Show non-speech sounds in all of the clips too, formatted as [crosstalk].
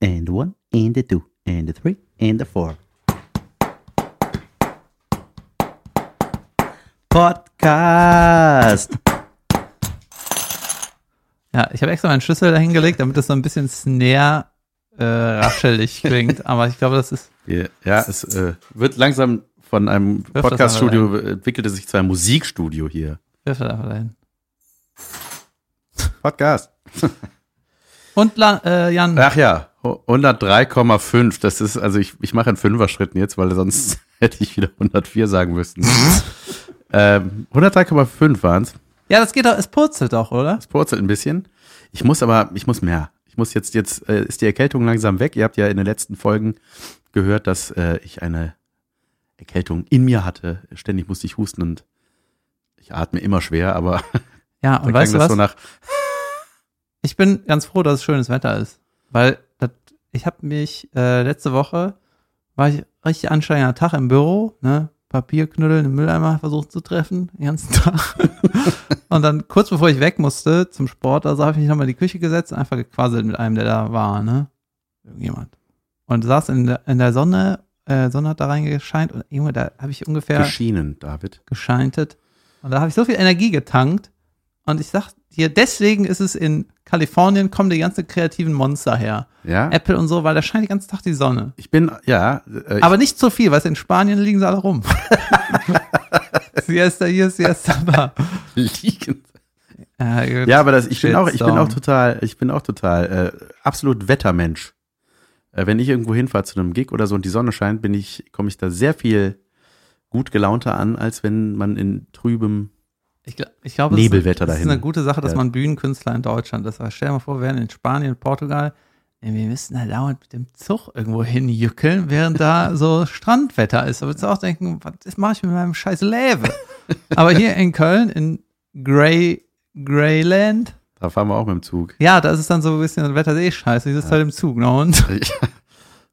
and one, and a two, and a three, and a four. Podcast. Ja, ich habe extra meinen Schlüssel dahingelegt, damit das so ein bisschen snare äh, raschelig [laughs] klingt. Aber ich glaube, das ist. Ja, ja es äh, wird langsam von einem Podcaststudio entwickelte sich zu einem Musikstudio hier. Wirf das einfach dahin. Podcast. Und La äh, Jan. Ach ja, 103,5. Das ist, also ich, ich mache in Fünfer-Schritten jetzt, weil sonst [laughs] hätte ich wieder 104 sagen müssen. ähm, 103,5 waren's. Ja, das geht doch, es purzelt doch, oder? Es purzelt ein bisschen. Ich muss aber, ich muss mehr. Ich muss jetzt, jetzt äh, ist die Erkältung langsam weg. Ihr habt ja in den letzten Folgen gehört, dass äh, ich eine Erkältung in mir hatte. Ständig musste ich husten und ich atme immer schwer, aber [laughs] ja, und weißt du was? So nach ich bin ganz froh, dass es schönes Wetter ist, weil ich habe mich äh, letzte Woche war ich richtig anstrengender Tag im Büro, ne? Papierknütteln im Mülleimer versucht zu treffen, den ganzen [laughs] Tag. und dann kurz bevor ich weg musste zum Sport, also habe ich mich nochmal in die Küche gesetzt und einfach gequasselt mit einem, der da war, ne? Irgendjemand. Und saß in der, in der Sonne, äh, Sonne hat da reingescheint und Junge, da habe ich ungefähr. Geschienen, David. Gescheintet. Und da habe ich so viel Energie getankt. Und ich sag dir, deswegen ist es in Kalifornien kommen die ganzen kreativen Monster her. Ja. Apple und so, weil da scheint den ganzen Tag die Sonne. Ich bin, ja. Äh, aber nicht so viel, weil in Spanien liegen sie alle rum. [laughs] siesta hier, siesta da. Liegen. Ja, ja, aber das, ich bin auch, ich bin auch total, ich bin auch total äh, absolut Wettermensch. Äh, wenn ich irgendwo hinfahre zu einem Gig oder so und die Sonne scheint, bin ich, komme ich da sehr viel gut gelaunter an, als wenn man in trübem ich, ich glaube, Nebelwetter das, dahin. ist eine gute Sache, dass man Bühnenkünstler in Deutschland ist. Aber stell dir mal vor, wir wären in Spanien, Portugal, wir müssen da dauernd mit dem Zug irgendwo hinjückeln, während da [laughs] so Strandwetter ist. Da würdest du auch denken, was mache ich mit meinem scheiß Läve? Aber hier in Köln, in Grey, Greyland. Da fahren wir auch mit dem Zug. Ja, da ist es dann so ein bisschen, das Wetter ist eh scheiße, ich sitze ja. halt im Zug, ne? Und? [laughs]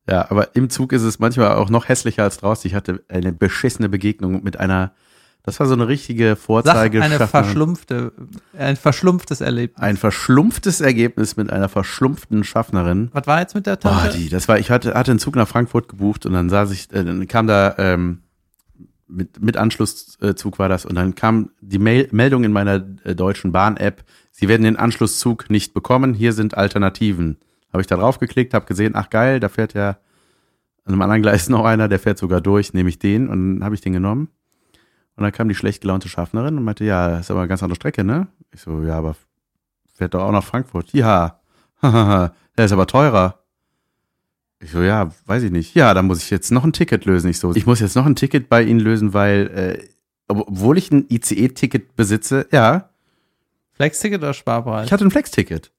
Ja, aber im Zug ist es manchmal auch noch hässlicher als draußen. Ich hatte eine beschissene Begegnung mit einer das war so eine richtige Vorzeige. Sag eine verschlumpfte, ein verschlumpftes Erlebnis. Ein verschlumpftes Ergebnis mit einer verschlumpften Schaffnerin. Was war jetzt mit der Tante? Oh, die, das war, ich hatte, hatte einen Zug nach Frankfurt gebucht und dann saß ich, äh, dann kam da, ähm, mit, mit Anschlusszug war das und dann kam die Mail, Meldung in meiner äh, deutschen Bahn-App, Sie werden den Anschlusszug nicht bekommen, hier sind Alternativen. Habe ich da drauf geklickt, habe gesehen, ach geil, da fährt ja an einem anderen Gleis [laughs] noch einer, der fährt sogar durch, nehme ich den und dann habe ich den genommen. Und dann kam die schlecht gelaunte Schaffnerin und meinte, ja, das ist aber eine ganz andere Strecke, ne? Ich so, ja, aber fährt doch auch nach Frankfurt. Ja, [laughs] der ist aber teurer. Ich so, ja, weiß ich nicht. Ja, dann muss ich jetzt noch ein Ticket lösen. Ich so, ich muss jetzt noch ein Ticket bei Ihnen lösen, weil, äh, obwohl ich ein ICE-Ticket besitze, ja. Flex-Ticket oder Sparpreis? Ich hatte ein Flex-Ticket.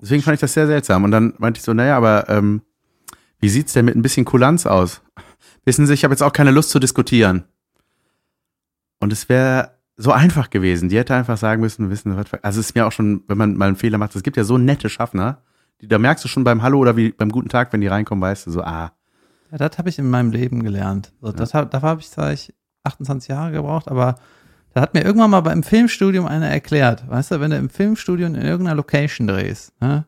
Deswegen fand ich das sehr seltsam. Und dann meinte ich so, naja, aber ähm, wie sieht's denn mit ein bisschen Kulanz aus? Wissen Sie, ich habe jetzt auch keine Lust zu diskutieren. Und es wäre so einfach gewesen. Die hätte einfach sagen müssen, wissen, was, also es ist mir auch schon, wenn man mal einen Fehler macht, es gibt ja so nette Schaffner, die, da merkst du schon beim Hallo oder wie beim guten Tag, wenn die reinkommen, weißt du so, ah. Ja, das habe ich in meinem Leben gelernt. So, das, ja. Dafür habe ich zwar 28 Jahre gebraucht, aber da hat mir irgendwann mal beim Filmstudium einer erklärt, weißt du, wenn du im Filmstudium in irgendeiner Location drehst, ne?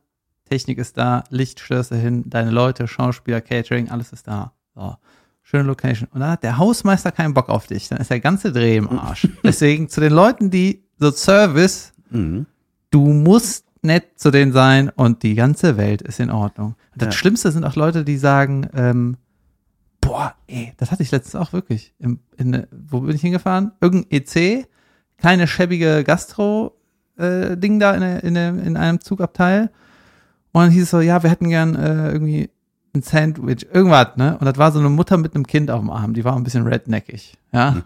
Technik ist da, Licht stellst du hin, deine Leute, Schauspieler, Catering, alles ist da. So schöne Location. Und dann hat der Hausmeister keinen Bock auf dich. Dann ist der ganze Dreh im Arsch. [laughs] Deswegen zu den Leuten, die so Service, mhm. du musst nett zu denen sein und die ganze Welt ist in Ordnung. Das ja. Schlimmste sind auch Leute, die sagen, ähm, boah, ey, das hatte ich letztens auch wirklich. Im, in, wo bin ich hingefahren? Irgendein EC, keine schäbige Gastro-Ding äh, da in, in, in einem Zugabteil. Und dann hieß es so, ja, wir hätten gern äh, irgendwie ein Sandwich, irgendwas, ne? Und das war so eine Mutter mit einem Kind auf dem Arm, die war ein bisschen redneckig, ja.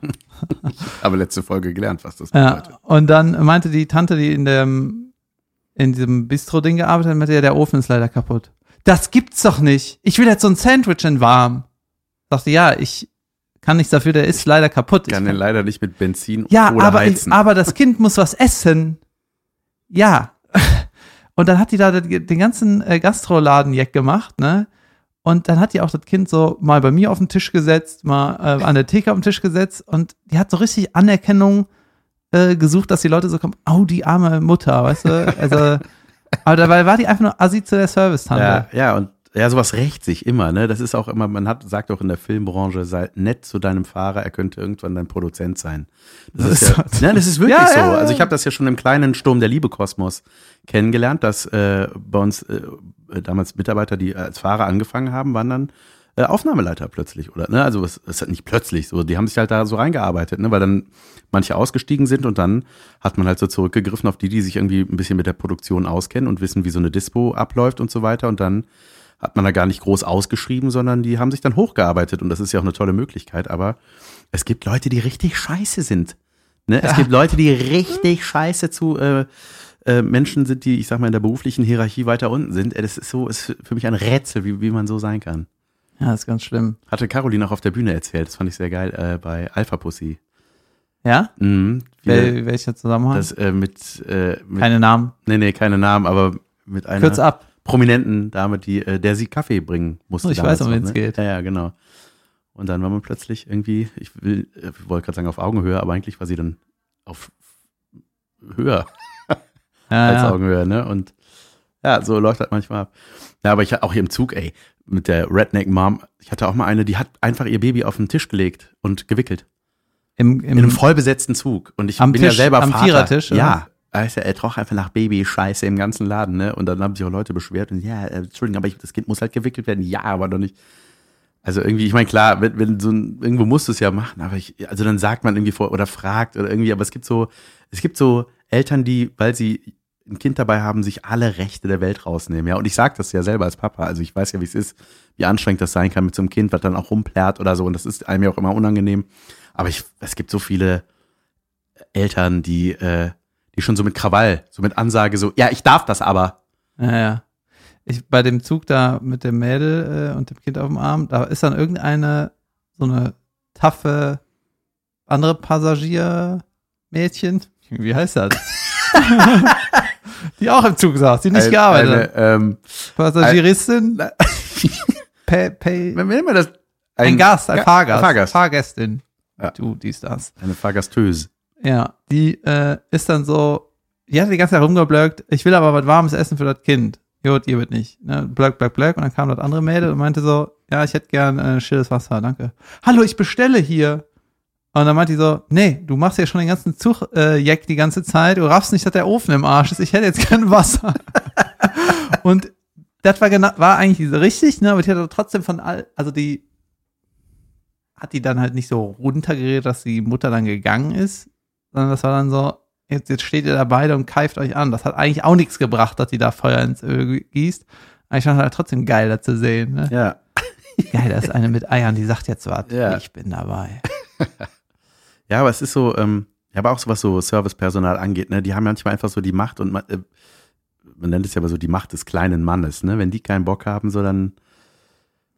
[laughs] Aber letzte Folge gelernt, was das bedeutet. Ja, und dann meinte die Tante, die in dem, in diesem Bistro-Ding gearbeitet hat, meinte ja, der Ofen ist leider kaputt. Das gibt's doch nicht. Ich will jetzt so ein Sandwich in warm. Sagte, ja, ich kann nichts dafür, der ist leider kaputt. Ich kann den leider nicht mit Benzin ja, oder aber, heizen. aber das Kind muss was essen. Ja. [laughs] Und dann hat die da den ganzen äh, Gastroladen jeck gemacht, ne? Und dann hat die auch das Kind so mal bei mir auf den Tisch gesetzt, mal äh, an der Theke auf den Tisch gesetzt und die hat so richtig Anerkennung äh, gesucht, dass die Leute so kommen, oh, die arme Mutter, weißt du? Also, [laughs] aber dabei war die einfach nur assi zu der Service-Tante. Ja, ja, und ja, sowas rächt sich immer, ne? Das ist auch immer, man hat, sagt auch in der Filmbranche, sei nett zu deinem Fahrer, er könnte irgendwann dein Produzent sein. Das, Das ist ja, ist- ne, das ist wirklich Ja, so. ja. Also ich habe das ja schon im kleinen Sturm der Liebe Kosmos kennengelernt, dass äh, bei uns äh, damals Mitarbeiter, die als Fahrer angefangen haben, waren dann äh, Aufnahmeleiter plötzlich, oder? Ne? Also es ist halt nicht plötzlich so, die haben sich halt da so reingearbeitet, ne? weil dann manche ausgestiegen sind und dann hat man halt so zurückgegriffen auf die, die sich irgendwie ein bisschen mit der Produktion auskennen und wissen, wie so eine Dispo abläuft und so weiter und dann hat man da gar nicht groß ausgeschrieben, sondern die haben sich dann hochgearbeitet und das ist ja auch eine tolle Möglichkeit, aber es gibt Leute, die richtig scheiße sind. Ne? Es gibt Leute, die richtig scheiße zu äh, äh, Menschen sind, die, ich sag mal, in der beruflichen Hierarchie weiter unten sind. Äh, Das ist so, ist für mich ein Rätsel, wie, wie man so sein kann. Ja, ist ganz schlimm. Hatte Caroline auch auf der Bühne erzählt, das fand ich sehr geil, äh, bei Alpha Pussy. Ja? Mhm, Wel welcher Zusammenhang? das äh, mit, äh, mit Keine Namen. nee, nee, keine Namen, aber mit einer Kürz ab. prominenten Dame, die, äh, der sie Kaffee bringen musste. Oh, ich weiß, um noch, wen's ne? geht. Ja, ja, genau. Und dann war man plötzlich irgendwie, ich will, äh, ich wollte gerade sagen auf Augenhöhe, aber eigentlich war sie dann auf höher Ja, als ja. Augenhöhe, ne? Und ja, so läuft das manchmal ab. Ja, aber ich hatte auch hier im Zug, ey, mit der Redneck Mom, ich hatte auch mal eine, die hat einfach ihr Baby auf den Tisch gelegt und gewickelt. Im, In einem im, vollbesetzten Zug. Und ich Am bin ja Tisch, selber am Vater. Vierertisch, oder? Ja. Also er roch einfach nach Baby-Scheiße im ganzen Laden, ne? Und dann haben sich auch Leute beschwert und ja, äh, Entschuldigung, aber ich, das Kind muss halt gewickelt werden. Ja, aber doch nicht. Also irgendwie, ich meine, klar, wenn, wenn so ein, irgendwo musst du es ja machen, aber ich, also dann sagt man irgendwie vor oder fragt oder irgendwie, aber es gibt so, es gibt so Eltern, die, weil sie ein Kind dabei haben, sich alle Rechte der Welt rausnehmen, ja. Und ich sage das ja selber als Papa, also ich weiß ja, wie es ist, wie anstrengend das sein kann mit so einem Kind, was dann auch rumplärt oder so. Und das ist einem ja auch immer unangenehm. Aber ich, es gibt so viele Eltern, die, äh, die schon so mit Krawall, so mit Ansage, so, ja, ich darf das aber. ja, ja. Ich, bei dem Zug da mit dem Mädel äh, und dem Kind auf dem Arm, da ist dann irgendeine so eine taffe andere Passagiermädchen. Wie heißt das? Die auch im Zug saß, die nicht Ein- gearbeitet hat. Eine, ähm, Passagieristin? Na- Pay, pay, wie nennt man das? ein, Gast, ein Ga- Fahrgast. Fahrgast. Fahrgästin. Ja. Du, dies, das. Eine Fahrgastöse. Ja, die äh, ist dann so, die hat die ganze Zeit rumgeblöckt, ich will aber was warmes Essen für das Kind. Gut, ihr wird nicht. Ne? Blöck, blöck, blöck. Und dann kam das andere Mädel und meinte so, ja, ich hätte gern äh, stilles Wasser, danke. Hallo, ich bestelle hier. Und dann meinte die so, nee, du machst ja schon den ganzen Zug äh, Jack die ganze Zeit, du raffst nicht, dass der Ofen im Arsch ist, ich hätte jetzt gern Wasser. [laughs] und das war genau, war eigentlich so richtig, ne, aber die hat trotzdem von all, also die hat die dann halt nicht so runtergeredet, dass die Mutter dann gegangen ist, sondern das war dann so, jetzt, jetzt steht ihr da beide und keift euch an. Das hat eigentlich auch nichts gebracht, dass die da Feuer ins Öl gießt. Aber ich fand halt trotzdem geil, das zu sehen. Ne? Ja. Geil, da ist eine mit Eiern, die sagt jetzt was. Ja. Ich bin dabei. [laughs] Ja, aber es ist so, ähm, ja, aber auch so was so Servicepersonal angeht, ne, die haben manchmal einfach so die Macht und man, äh, man nennt es ja aber so die Macht des kleinen Mannes, ne? Wenn die keinen Bock haben, so dann.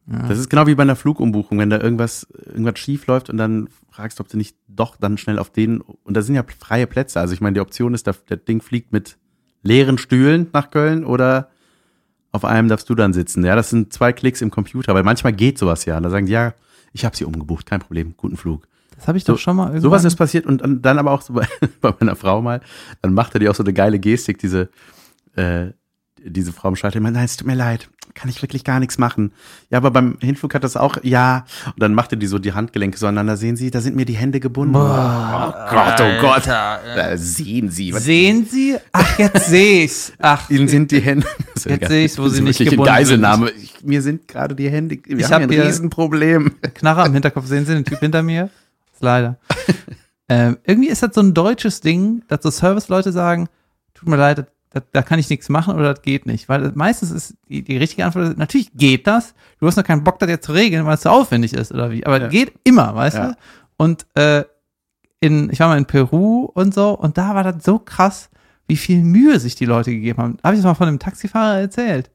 Ja. Das ist genau wie bei einer Flugumbuchung, wenn da irgendwas, irgendwas schief läuft und dann fragst, ob du nicht doch dann schnell auf den, und da sind ja freie Plätze. Also ich meine, die Option ist, das Ding fliegt mit leeren Stühlen nach Köln oder auf einem darfst du dann sitzen. Ja, das sind zwei Klicks im Computer, weil manchmal geht sowas ja. Und da sagen die, ja, ich habe sie umgebucht, kein Problem, guten Flug. Das habe ich So- doch schon mal irgendwann. Sowas ist passiert und dann, aber auch so bei, [laughs] bei meiner Frau mal, dann machte die auch so eine geile Gestik, diese, äh, diese Frau im Schalter, ich meine, nein, es tut mir leid, kann ich wirklich gar nichts machen. Ja, aber beim Hinflug hat das auch, ja. Und dann machte die so die Handgelenke so aneinander, sehen Sie, da sind mir die Hände gebunden. Boah, oh Gott, oh Gott. Alter, Da sehen Sie, was Sehen Sie? Ach, jetzt sehe ich's. Ach, Ihnen sind die Hände. [laughs] Jetzt sehe ich's, wo [laughs] sie nicht gebunden Geiselnahme. Ich, mir sind gerade die Hände, wir Ich haben hab ein Riesenproblem. Knarre am Hinterkopf. Sehen Sie den Typ hinter mir? Leider. [laughs] ähm, irgendwie ist das so ein deutsches Ding, dass so Serviceleute sagen, tut mir leid, da, da kann ich nichts machen oder das geht nicht. Weil meistens ist die, die richtige Antwort, natürlich geht das. Du hast noch keinen Bock, das jetzt zu regeln, weil es zu aufwendig ist oder wie. Aber Ja. geht immer, weißt Ja. du? Und äh, in, ich war mal in Peru und so und da war das so krass, wie viel Mühe sich die Leute gegeben haben. Habe ich das mal von einem Taxifahrer erzählt?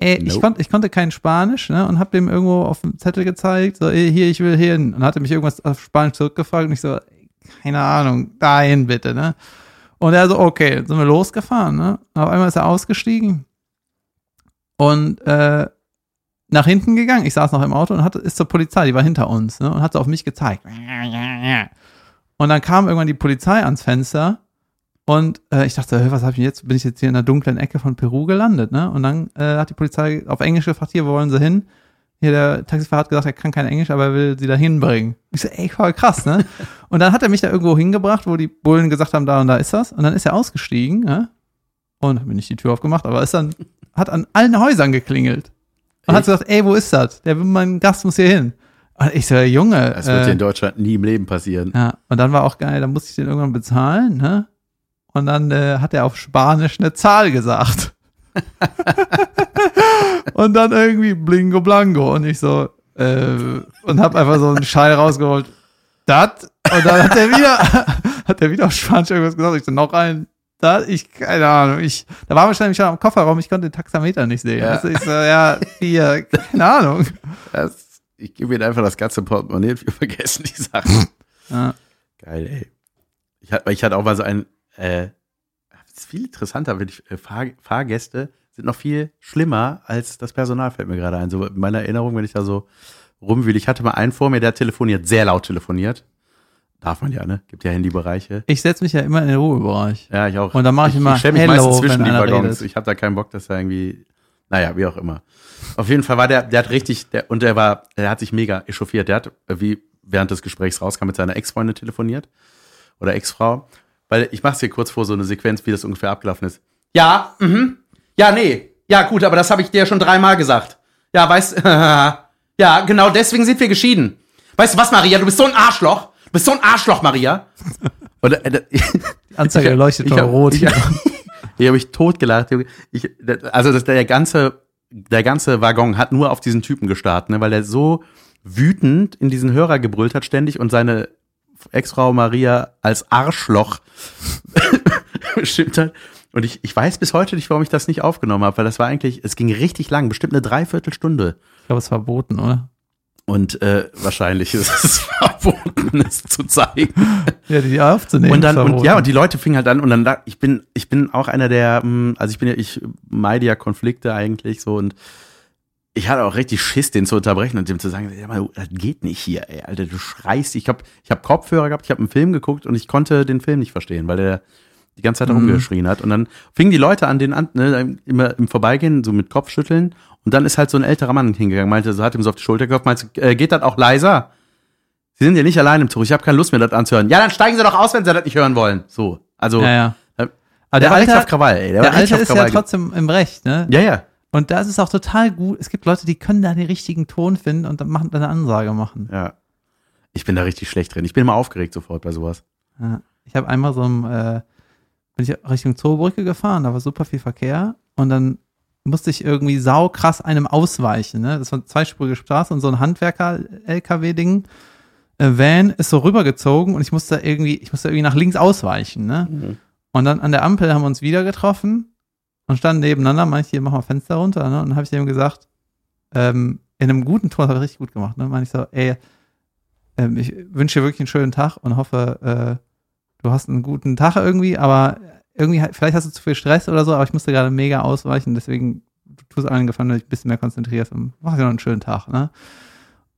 Ey, ich, Nope. konnte, ich konnte kein Spanisch ne, und habe dem irgendwo auf dem Zettel gezeigt, so, ey, hier, ich will hier hin. Und hatte mich irgendwas auf Spanisch zurückgefragt und ich so, keine Ahnung, dahin bitte, ne? Und er so, okay, sind wir losgefahren, ne? Auf einmal ist er ausgestiegen und äh, nach hinten gegangen. Ich saß noch im Auto und hatte, ist zur Polizei, die war hinter uns, ne? Und hat so auf mich gezeigt. Und dann kam irgendwann die Polizei ans Fenster Und äh, ich dachte, was habe ich jetzt? Bin ich jetzt hier in der dunklen Ecke von Peru gelandet, ne? Und dann äh, hat die Polizei auf Englisch gefragt, hier, wo wollen sie hin? Hier, der Taxifahrer hat gesagt, er kann kein Englisch, aber er will sie da hinbringen. Ich so, ey, voll krass, ne? [laughs] und dann hat er mich da irgendwo hingebracht, wo die Bullen gesagt haben, da und da ist das. Und dann ist er ausgestiegen, ne? Und hat mir nicht die Tür aufgemacht, aber ist dann, hat an allen Häusern geklingelt. Und hat gesagt, ey, wo ist das? Der mein Gast muss hier hin. Und ich so, Junge. Das wird äh, dir in Deutschland nie im Leben passieren. ja, und dann war auch geil, dann musste ich den irgendwann bezahlen, ne? Und dann äh, hat er auf Spanisch eine Zahl gesagt. [laughs] und dann irgendwie Blingo Blanco und ich so, äh, und hab einfach so einen Schein rausgeholt. Dat? Und dann hat er wieder, [laughs] hat er wieder auf Spanisch irgendwas gesagt. Ich so, noch ein. Da, ich, keine Ahnung, ich, da war wahrscheinlich schon am Kofferraum, ich konnte den Taxameter nicht sehen. Ja. Also ich so, ja, vier, keine Ahnung. Das, ich gebe ihnen einfach das ganze Portemonnaie und wir vergessen die Sachen. Ja. Geil, ey. Ich hatte, ich hatte auch mal so ein, äh, das ist viel interessanter, wenn ich, äh, Fahr, Fahrgäste sind noch viel schlimmer als das Personal, fällt mir gerade ein. So in meiner Erinnerung, wenn ich da so rumwühle. Ich hatte mal einen vor mir, der telefoniert, sehr laut telefoniert. Darf man ja, ne? Gibt ja Handybereiche. Ich setze mich ja immer in den Ruhebereich. Ja, ich auch. Und dann mache ich immer Ich stelle mich Hello, meistens zwischen die Waggons. Ich habe da keinen Bock, dass er irgendwie, naja, wie auch immer. Auf jeden Fall war der, der hat richtig, der, und der war, der hat sich mega echauffiert. Der hat, äh, wie während des Gesprächs rauskam, mit seiner Ex-Freundin telefoniert. Oder Ex-Frau. Weil ich mach's dir kurz vor, so eine Sequenz, wie das ungefähr abgelaufen ist. Ja, mhm. Ja, nee. Ja, gut, aber das habe ich dir schon dreimal gesagt. Ja, weißt, [laughs] ja, genau deswegen sind wir geschieden. Weißt du was, Maria? Du bist so ein Arschloch. Du bist so ein Arschloch, Maria. [laughs] Und, äh, [laughs] Die Anzeige ich- leuchtet ich rot. Ich, hier habe ich totgelacht. Ich, also das, der ganze, der ganze Waggon hat nur auf diesen Typen gestarrt, ne, weil er so wütend in diesen Hörer gebrüllt hat ständig und seine Ex-Frau Maria als Arschloch [laughs] bestimmt hat. Und ich, ich weiß bis heute nicht, warum ich das nicht aufgenommen habe, weil das war eigentlich, es ging richtig lang, bestimmt eine Dreiviertelstunde. Ich glaube, es ist verboten, oder? Und äh, wahrscheinlich ist es [laughs] verboten, es zu zeigen. Ja, die aufzunehmen. Und dann, und ja, und die Leute fingen halt an und dann, da- ich bin, ich bin auch einer der, mh, also ich bin ja, ich meide ja Konflikte eigentlich so und ich hatte auch richtig Schiss, den zu unterbrechen und dem zu sagen, ja, mal, das geht nicht hier, ey, Alter, du schreist. Ich hab, ich hab Kopfhörer gehabt, ich habe einen Film geguckt und ich konnte den Film nicht verstehen, weil der die ganze Zeit Mhm. rumgeschrien hat. Und dann fingen die Leute an, den an, ne, immer im Vorbeigehen, so mit Kopfschütteln. Und dann ist halt so ein älterer Mann hingegangen, meinte, so hat ihm so auf die Schulter geklopft, meinte, äh, geht das auch leiser? Sie sind ja nicht allein im Zug, ich habe keine Lust mehr, das anzuhören. Ja, dann steigen Sie doch aus, wenn Sie das nicht hören wollen. So, also, ja, ja. Aber der, war richtig Alter- auf Krawall, ey. Der, Der war richtig Alte auf ist ja Krawall. trotzdem im Recht, ne? ja, ja. Und da ist es auch total gut. Es gibt Leute, die können da den richtigen Ton finden und dann machen dann eine Ansage machen. Ja. Ich bin da richtig schlecht drin. Ich bin immer aufgeregt sofort bei sowas. Ja. Ich habe einmal so ein, äh, bin ich Richtung Zoobrücke gefahren, da war super viel Verkehr und dann musste ich irgendwie saukrass einem ausweichen. Ne? Das war eine zweispurige Straße und so ein Handwerker-LKW-Ding. Äh, Van ist so rübergezogen und ich musste irgendwie, ich musste irgendwie nach links ausweichen. Ne? Mhm. Und dann an der Ampel haben wir uns wieder getroffen und standen nebeneinander. Meinte ich, hier, mach mal Fenster runter. Ne? Und dann habe ich dem gesagt, ähm, in einem guten Ton, das hat er richtig gut gemacht. Ne? Meinte ich so, ey, ähm, ich wünsche dir wirklich einen schönen Tag und hoffe, äh, du hast einen guten Tag irgendwie, aber irgendwie, vielleicht hast du zu viel Stress oder so, aber ich musste gerade mega ausweichen, deswegen du tust allen gefallen, dass du dich ein bisschen mehr konzentrierst und mach dir noch einen schönen Tag. Ne?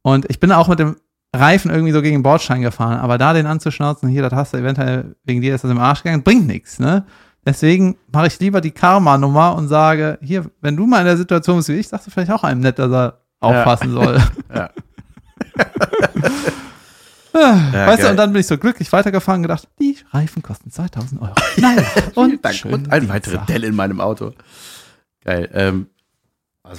Und ich bin auch mit dem Reifen irgendwie so gegen den Bordstein gefahren, aber da den anzuschnauzen, hier, das hast du eventuell, wegen dir ist das im Arsch gegangen, bringt nichts, ne? Deswegen mache ich lieber die Karma-Nummer und sage, hier, wenn du mal in der Situation bist wie ich, sagst du vielleicht auch einem nett, dass er aufpassen soll. [laughs] Ja. [laughs] Ah, weißt du, geil. und dann bin ich so glücklich weitergefahren und gedacht, die Reifen kosten 2000 Euro. Vielen [laughs] und, Und ein weiterer. Dell in meinem Auto. Geil. Ähm,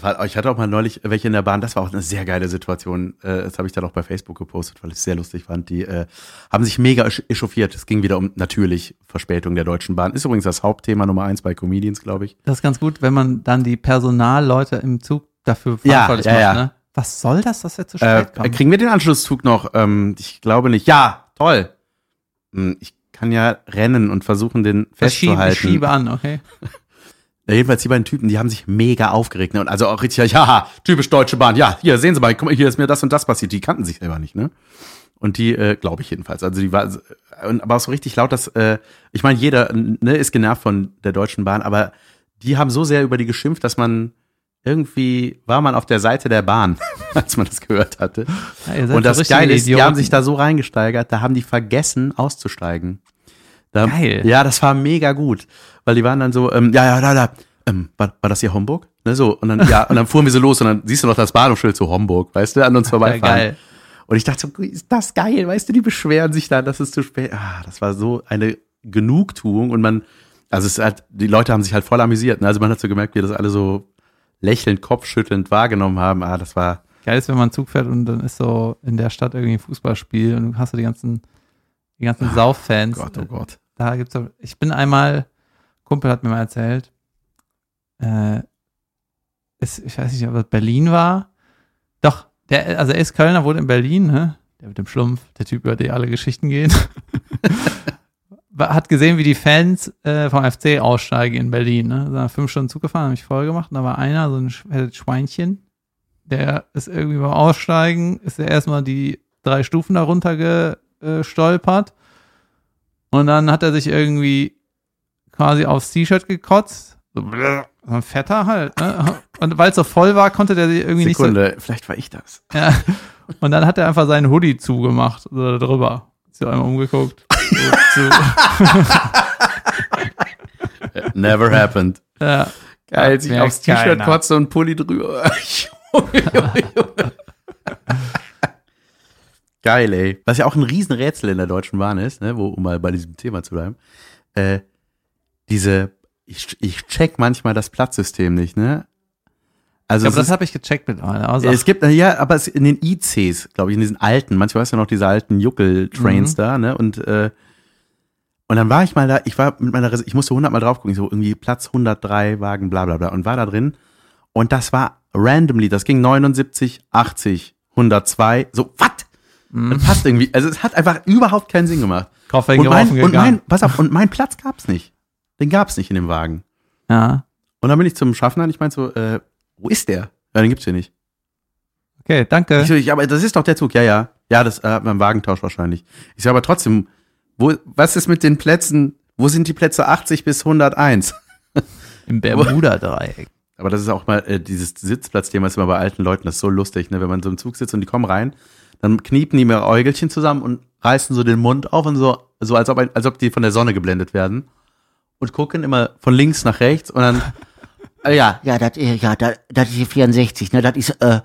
war, ich hatte auch mal neulich welche in der Bahn, das war auch eine sehr geile Situation. Äh, das habe ich dann auch bei Facebook gepostet, weil ich es sehr lustig fand. Die äh, haben sich mega echauffiert. Es ging wieder um natürlich Verspätung der Deutschen Bahn. Ist übrigens das Hauptthema Nummer eins bei Comedians, glaube ich. Das ist ganz gut, wenn man dann die Personalleute im Zug dafür Ja, verantwortlich ja, macht. ja. Ne? Was soll das, dass wir zu Äh, spät kommen? kriegen wir den Anschlusszug noch? Ähm, ich glaube nicht. Ja, toll. Hm, Ich kann ja rennen und versuchen, den festzuhalten. ich schiebe an, okay? [laughs] Ja, jedenfalls die beiden Typen, die haben sich mega aufgeregt. Ne? Und also auch richtig, ja, typisch Deutsche Bahn. Ja, hier, sehen Sie mal, guck mal, hier ist mir das und das passiert. Die kannten sich selber nicht, ne? Und die, äh, glaube ich jedenfalls. Also die war, aber auch so richtig laut, dass, äh, ich meine, jeder ne, ist genervt von der Deutschen Bahn, aber die haben so sehr über die geschimpft, dass man irgendwie war man auf der Seite der Bahn, [laughs] als man das gehört hatte. Ja, Und das Geile ist, die Idioten. haben sich da so reingesteigert, da haben die vergessen auszusteigen. Da, Geil. Ja, das war mega gut, weil die waren dann so, ähm, ja, ja, da, da, ähm, war, war das hier Homburg? Ne, so, und dann, ja, und dann fuhren wir so los und dann siehst du noch das Bahnhofsschild zu Homburg, weißt du, an uns [laughs] vorbeifahren. geil. Und ich dachte so, ist das geil, weißt du, die beschweren sich dann, dass es zu spät, ah, das war so eine Genugtuung und man, also es ist halt, die Leute haben sich halt voll amüsiert, ne? also man hat so gemerkt, wie das alle so lächelnd, kopfschüttelnd wahrgenommen haben, ah, das war, Geil ist, wenn man Zug fährt und dann ist so in der Stadt irgendwie ein Fußballspiel und du hast so die ganzen, die ganzen Sauffans. Gott, oh Gott. Da gibt's ich bin einmal, Kumpel hat mir mal erzählt, äh, ist, ich weiß nicht, ob es Berlin war. Doch, der, also er ist Kölner, wohnt in Berlin, ne? Der mit dem Schlumpf, der Typ, über den alle Geschichten gehen. [laughs] Hat gesehen, wie die Fans äh, vom FC aussteigen in Berlin. Ne? Sind fünf Stunden Zug gefahren, habe ich voll gemacht. Und da war einer, so ein Sch- Schweinchen, der ist irgendwie beim Aussteigen, ist er erstmal die drei Stufen darunter gestolpert. Und dann hat er sich irgendwie quasi aufs T-Shirt gekotzt. So, ein Fetter halt. Ne? Und weil es so voll war, konnte der sich irgendwie Sekunde, vielleicht war ich das. nicht. Ja. Und dann hat er einfach seinen Hoodie zugemacht, so drüber. Ist so einmal umgeguckt. [laughs] Never happened. ja. Geil, sich aufs T-Shirt kotze und Pulli drüber. [laughs] Geil, ey. Was ja auch ein Riesenrätsel in der Deutschen Bahn ist, ne, wo, um mal bei diesem Thema zu bleiben. Äh, diese, ich, ich check manchmal das Platzsystem nicht, ne? Also Ja, aber das habe ich gecheckt mit einer. Also, es gibt, ja, aber es, in den ICs, glaube ich, in diesen alten, manchmal hast du ja noch diese alten Juckel-Trains Mhm. da, ne? Und, äh, und dann war ich mal da, ich war mit meiner, Res ich musste 100 Mal drauf gucken, so irgendwie Platz 103, Wagen, bla bla bla, und war da drin. Und das war randomly, das ging 79, 80, 102, so, was? Das passt irgendwie, also es hat einfach überhaupt keinen Sinn gemacht. Koffer Und mein, und mein, pass auf, und mein Platz gab's nicht. Den gab's nicht in dem Wagen. ja. Und dann bin ich zum Schaffner und ich meinte so, äh, wo ist der? Ja, den gibt's hier nicht. Okay, danke. Ich so, ich, aber das ist doch der Zug. Ja, ja. Ja, das äh, hat man im Wagentausch wahrscheinlich. Ich so, aber trotzdem, wo, was ist mit den Plätzen? Wo sind die Plätze 80 bis 101? [laughs] Im Bermuda-Dreieck. Aber das ist auch mal äh, dieses Sitzplatzthema ist immer bei alten Leuten, das ist so lustig, ne? Wenn man so im Zug sitzt und die kommen rein, dann kniepen die mir Äugelchen zusammen und reißen so den Mund auf und so, so als ob, als ob die von der Sonne geblendet werden und gucken immer von links nach rechts und dann, äh, [laughs] ja, Ja, das ja, das ist die 64, ne? Das ist, äh,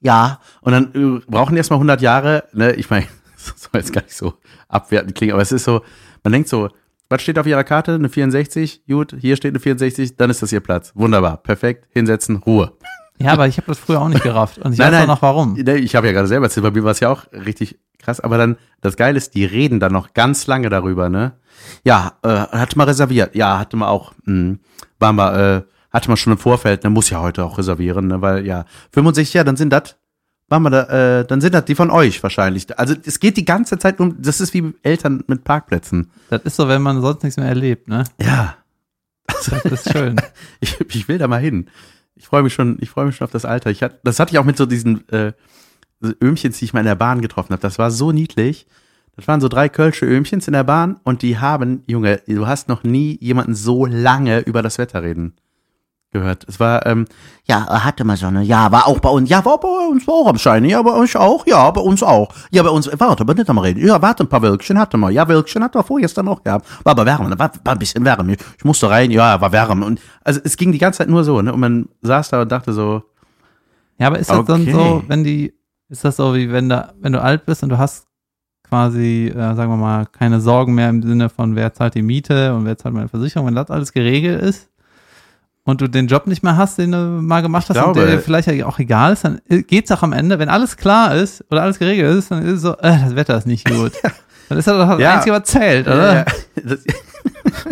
ja. Und dann äh, brauchen die erstmal 100 Jahre, ne? Ich meine, [laughs] das soll jetzt gar nicht so abwertend klingen, aber es ist so, man denkt so, was steht auf ihrer Karte? Eine 64? Gut, hier steht eine 64, dann ist das ihr Platz. Wunderbar, perfekt, hinsetzen, Ruhe. Ja, aber ich habe das früher auch nicht gerafft. Und ich Nein, weiß auch noch warum. Ich habe ja gerade selber erzählt, bei mir war es ja auch richtig krass, aber dann, das Geile ist, die reden dann noch ganz lange darüber, ne? Ja, äh, hatte mal reserviert, ja, hatte mal auch, mh, waren wir, äh, hatte man schon im Vorfeld, ne, muss ja heute auch reservieren, ne, weil ja, 65, ja, dann sind das, waren wir da, äh, dann sind das die von euch wahrscheinlich. Also es geht die ganze Zeit um, das ist wie Eltern mit Parkplätzen. Das ist so, wenn man sonst nichts mehr erlebt, ne? Ja, Das ist schön. [laughs] ich, ich will da mal hin. Ich freue mich schon, ich freue mich schon auf das Alter. Ich hatte, das hatte ich auch mit so diesen äh, so Öhmchens, die ich mal in der Bahn getroffen habe. Das war so niedlich. Das waren so drei kölsche Öhmchens in der Bahn und die haben, Junge, du hast noch nie jemanden so lange über das Wetter reden gehört. Es war, ähm, Ja, hatte mal Sonne. Ja, war auch bei uns. Ja, war bei uns auch am Schein. Ja, bei euch auch. Ja, bei uns auch. Ja, bei uns. Warte, aber nicht am Reden. Ja, warte, ein paar Wölkchen hatte mal. Ja, Wölkchen hatte wir vorgestern noch gehabt. War aber wärmer. War, war ein bisschen wärmer. Ich musste rein. Ja, war wärmer. Und also es ging die ganze Zeit nur so, ne? Und man saß da und dachte so, Ja, aber ist das dann Okay. so, wenn die, ist das so wie wenn da, wenn du alt bist und du hast quasi, äh, sagen wir mal, keine Sorgen mehr im Sinne von wer zahlt die Miete und wer zahlt meine Versicherung, wenn das alles geregelt ist und du den Job nicht mehr hast, den du mal gemacht hast glaube- und der dir vielleicht auch egal ist, dann geht's auch am Ende, wenn alles klar ist oder alles geregelt ist, dann ist es so, äh, das Wetter ist nicht [laughs] gut. Dann ist das doch das Ja. Einzige, was zählt, oder? Ja, das, [laughs]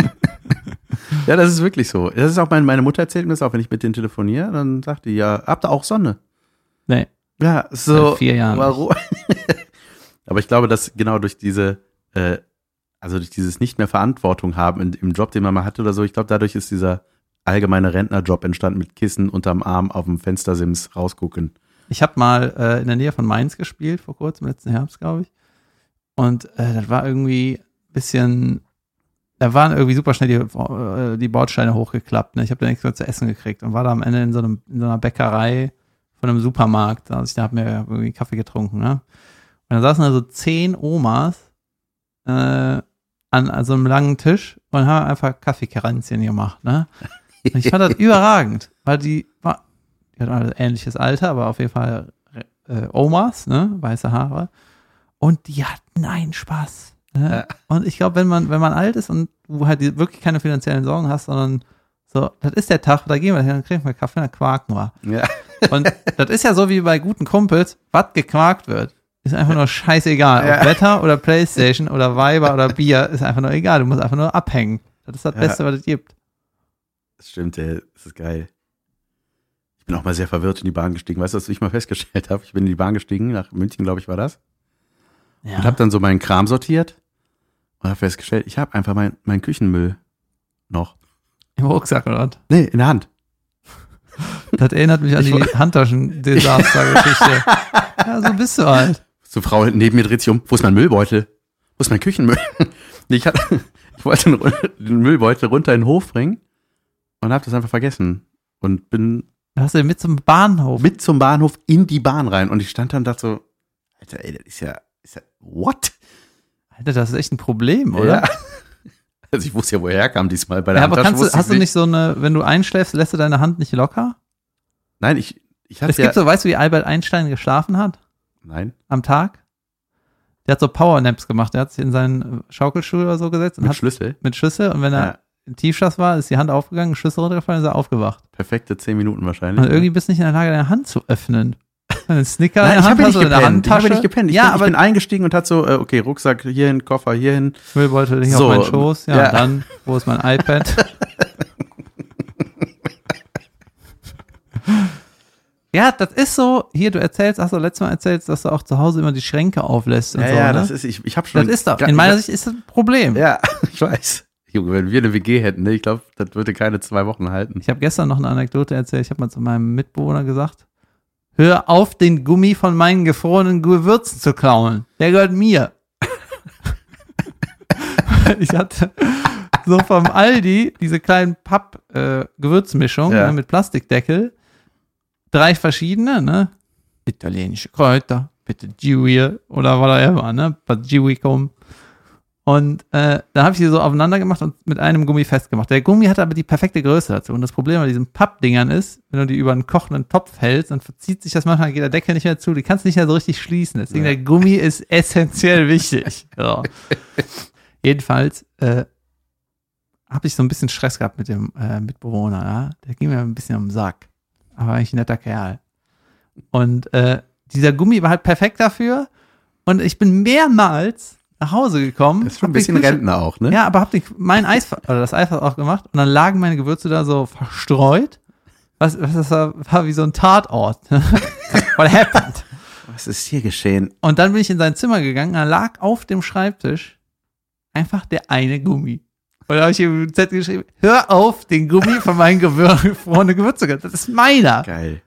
ja, das ist wirklich so. Das ist auch meine, meine Mutter erzählt mir das auch, wenn ich mit denen telefoniere, dann sagt die, ja, habt ihr auch Sonne? Nee. Ja, so. Seit vier Jahren Warum? [laughs] Aber ich glaube, dass genau durch diese, äh, also durch dieses nicht mehr Verantwortung haben in, im Job, den man mal hatte oder so, ich glaube, dadurch ist dieser allgemeine Rentnerjob entstanden mit Kissen unterm Arm auf dem Fenstersims rausgucken. Ich habe mal äh, in der Nähe von Mainz gespielt, vor kurzem, letzten Herbst, glaube ich. Und äh, das war irgendwie ein bisschen, da waren irgendwie super schnell die, äh, die Bordsteine hochgeklappt. Ne? Ich habe da nichts mehr zu essen gekriegt und war da am Ende in so, einem, in so einer Bäckerei von einem Supermarkt. Also ich habe mir irgendwie Kaffee getrunken. Ne? Und da saßen da so zehn Omas, äh, an, an so einem langen Tisch und haben einfach Kaffeekränzchen gemacht, ne? Und ich fand das [laughs] überragend, weil die war, die hat ein ähnliches Alter, aber auf jeden Fall äh, Omas, ne? Weiße Haare. Und die hatten einen Spaß. Ne? Und ich glaube, wenn man, wenn man alt ist und du halt wirklich keine finanziellen Sorgen hast, sondern so, das ist der Tag, da gehen wir hin, dann kriegen wir Kaffee, dann quaken wir. Ja. [laughs] Und das ist ja so wie bei guten Kumpels, was gequakt wird, ist einfach nur scheißegal. Ja. Ob Wetter oder Playstation oder Weiber oder Bier, ist einfach nur egal. Du musst einfach nur abhängen. Das ist das Ja. Beste, was es gibt. Das stimmt, ey. Das ist geil. Ich bin auch mal sehr verwirrt in die Bahn gestiegen. Weißt du, was ich mal festgestellt [laughs] habe? Ich bin in die Bahn gestiegen, nach München, glaube ich, war das. Ja. Und habe dann so meinen Kram sortiert und habe festgestellt, ich habe einfach mein, meinen Küchenmüll noch. Im Rucksack oder was? Nee, in der Hand. [laughs] Das erinnert mich an die Handtaschen-Desaster-Geschichte. [laughs] ja, so bist du halt. So Frau neben mir dreht sich um. Wo ist mein Müllbeutel? Wo ist mein Küchenmüll? Ich, hatte, ich wollte den, den Müllbeutel runter in den Hof bringen und habe das einfach vergessen. Und bin Da hast du mit zum Bahnhof. mit zum Bahnhof in die Bahn rein. Und ich stand dann und dachte so, Alter, ey, das ist ja, ist ja, what? Alter, das ist echt ein Problem, oder? Ja. [laughs] Also ich wusste ja, woher er kam diesmal bei der Ja, aber kannst du, hast du nicht so eine, wenn du einschläfst, lässt du deine Hand nicht locker? Nein, ich, ich hatte Es ja, gibt so, weißt du, wie Albert Einstein geschlafen hat? nein, Am Tag? Der hat so Powernaps gemacht. Der hat sich in seinen Schaukelstuhl oder so gesetzt und mit hat Schlüssel. mit Schlüssel und wenn er Ja, in Tiefschlaf war, ist die Hand aufgegangen, Schlüssel runtergefallen, ist er aufgewacht. perfekte zehn Minuten wahrscheinlich. Und irgendwie bist du nicht in der Lage, deine Hand zu öffnen. [laughs] Einen Snicker in Nein, der ich Hand habe ja hast nicht in der gepennt. Ich habe ja nicht gepennt. Ich, ja, bin, ich aber bin eingestiegen und hat so, äh, okay, Rucksack hierhin, Koffer hierhin. Müllbeutel nicht So, auf meinen Schoß. Ja, ja. und dann, wo ist mein iPad? [laughs] ja, das ist so, hier, du erzählst, hast du letztes Mal erzählt, dass du auch zu Hause immer die Schränke auflässt und Ja, so. ja, ne? das ist, ich, ich habe schon. das ist doch, in meiner Sicht ist das ein Problem. Ja, [laughs] ich weiß. Junge, wenn wir eine WG hätten, ne, ich glaube, das würde keine zwei Wochen halten. Ich habe gestern noch eine Anekdote erzählt. Ich habe mal zu meinem Mitbewohner gesagt, hör auf, den Gummi von meinen gefrorenen Gewürzen zu klauen. Der gehört mir. [laughs] ich hatte so vom Aldi diese kleinen Papp-Gewürzmischungen Ja. ne, mit Plastikdeckel. Drei verschiedene, ne? Italienische Kräuter, bitte Giuie oder whatever, ne? Basilikum. Und äh, da habe ich die so aufeinander gemacht und mit einem Gummi festgemacht. Der Gummi hatte aber die perfekte Größe dazu. Und das Problem bei diesen Pappdingern ist, wenn du die über einen kochenden Topf hältst, dann verzieht sich das manchmal, geht der Deckel nicht mehr zu, die kannst du nicht mehr so richtig schließen. Deswegen Ja. der Gummi ist [laughs] essentiell wichtig. So. [laughs] Jedenfalls äh, habe ich so ein bisschen Stress gehabt mit dem äh, Mitbewohner. Ja? Der ging mir ein bisschen am Sack. Aber eigentlich ein netter Kerl. Und äh, dieser Gummi war halt perfekt dafür. Und ich bin mehrmals nach Hause gekommen. Das ist schon ein bisschen Rentner auch, ne? ja, aber hab den, mein Eis, oder das Eis auch gemacht und dann lagen meine Gewürze da so verstreut. Was, was das war, war wie so ein Tatort. [laughs] What happened? Was ist hier geschehen? Und dann bin ich in sein Zimmer gegangen, da lag auf dem Schreibtisch einfach der eine Gummi. Und da habe ich ihm im Z geschrieben, hör auf, den Gummi von meinen gefrorenen [laughs] Gewürze. Das ist meiner. Geil.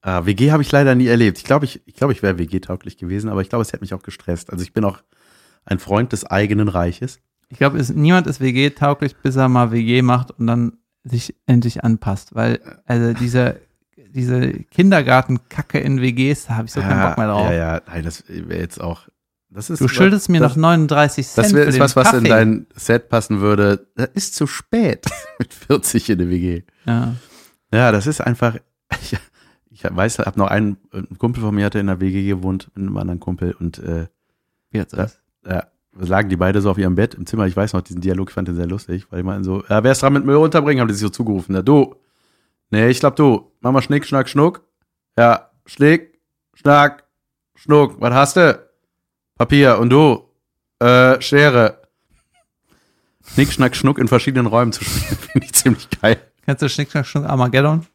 Ah, WG habe ich leider nie erlebt. Ich glaube, ich, ich, glaube, ich wäre WG-tauglich gewesen, aber ich glaube, es hätte mich auch gestresst. Also ich bin auch ein Freund des eigenen Reiches. Ich glaube, niemand ist WG-tauglich, bis er mal WG macht und dann sich endlich anpasst. Weil, also diese, diese Kindergartenkacke in WGs, da habe ich so keinen Bock mehr drauf. Ja, ja, nein, das wäre jetzt auch. Das ist Du schuldest mir das, noch 39 Cent. Das wäre was, was in dein Set passen würde. Das ist zu spät [laughs] mit 40 in der WG. Ja. Ja, das ist einfach. [laughs] Ich, ich weiß, hab noch einen, ein Kumpel von mir hatte in der WG gewohnt, mit einem anderen Kumpel und äh, Wie jetzt Ja. Ja, lagen die beide so auf ihrem Bett im Zimmer. Ich weiß noch, diesen Dialog ich fand den sehr lustig, weil die meinten so, ja, wer ist dran mit Müll runterbringen? Haben die sich so zugerufen. Ja, du. Nee, ich glaub du. Mach mal Schnick, Schnack, Schnuck. Ja, Schnick, Schnack, Schnuck. Was hast du? Papier. Und du? Äh, Schere. Schnick, Schnack, Schnuck in verschiedenen Räumen zu spielen, [laughs] finde ich ziemlich geil. Kennst du Schnick, Schnack, Schnuck, Armageddon?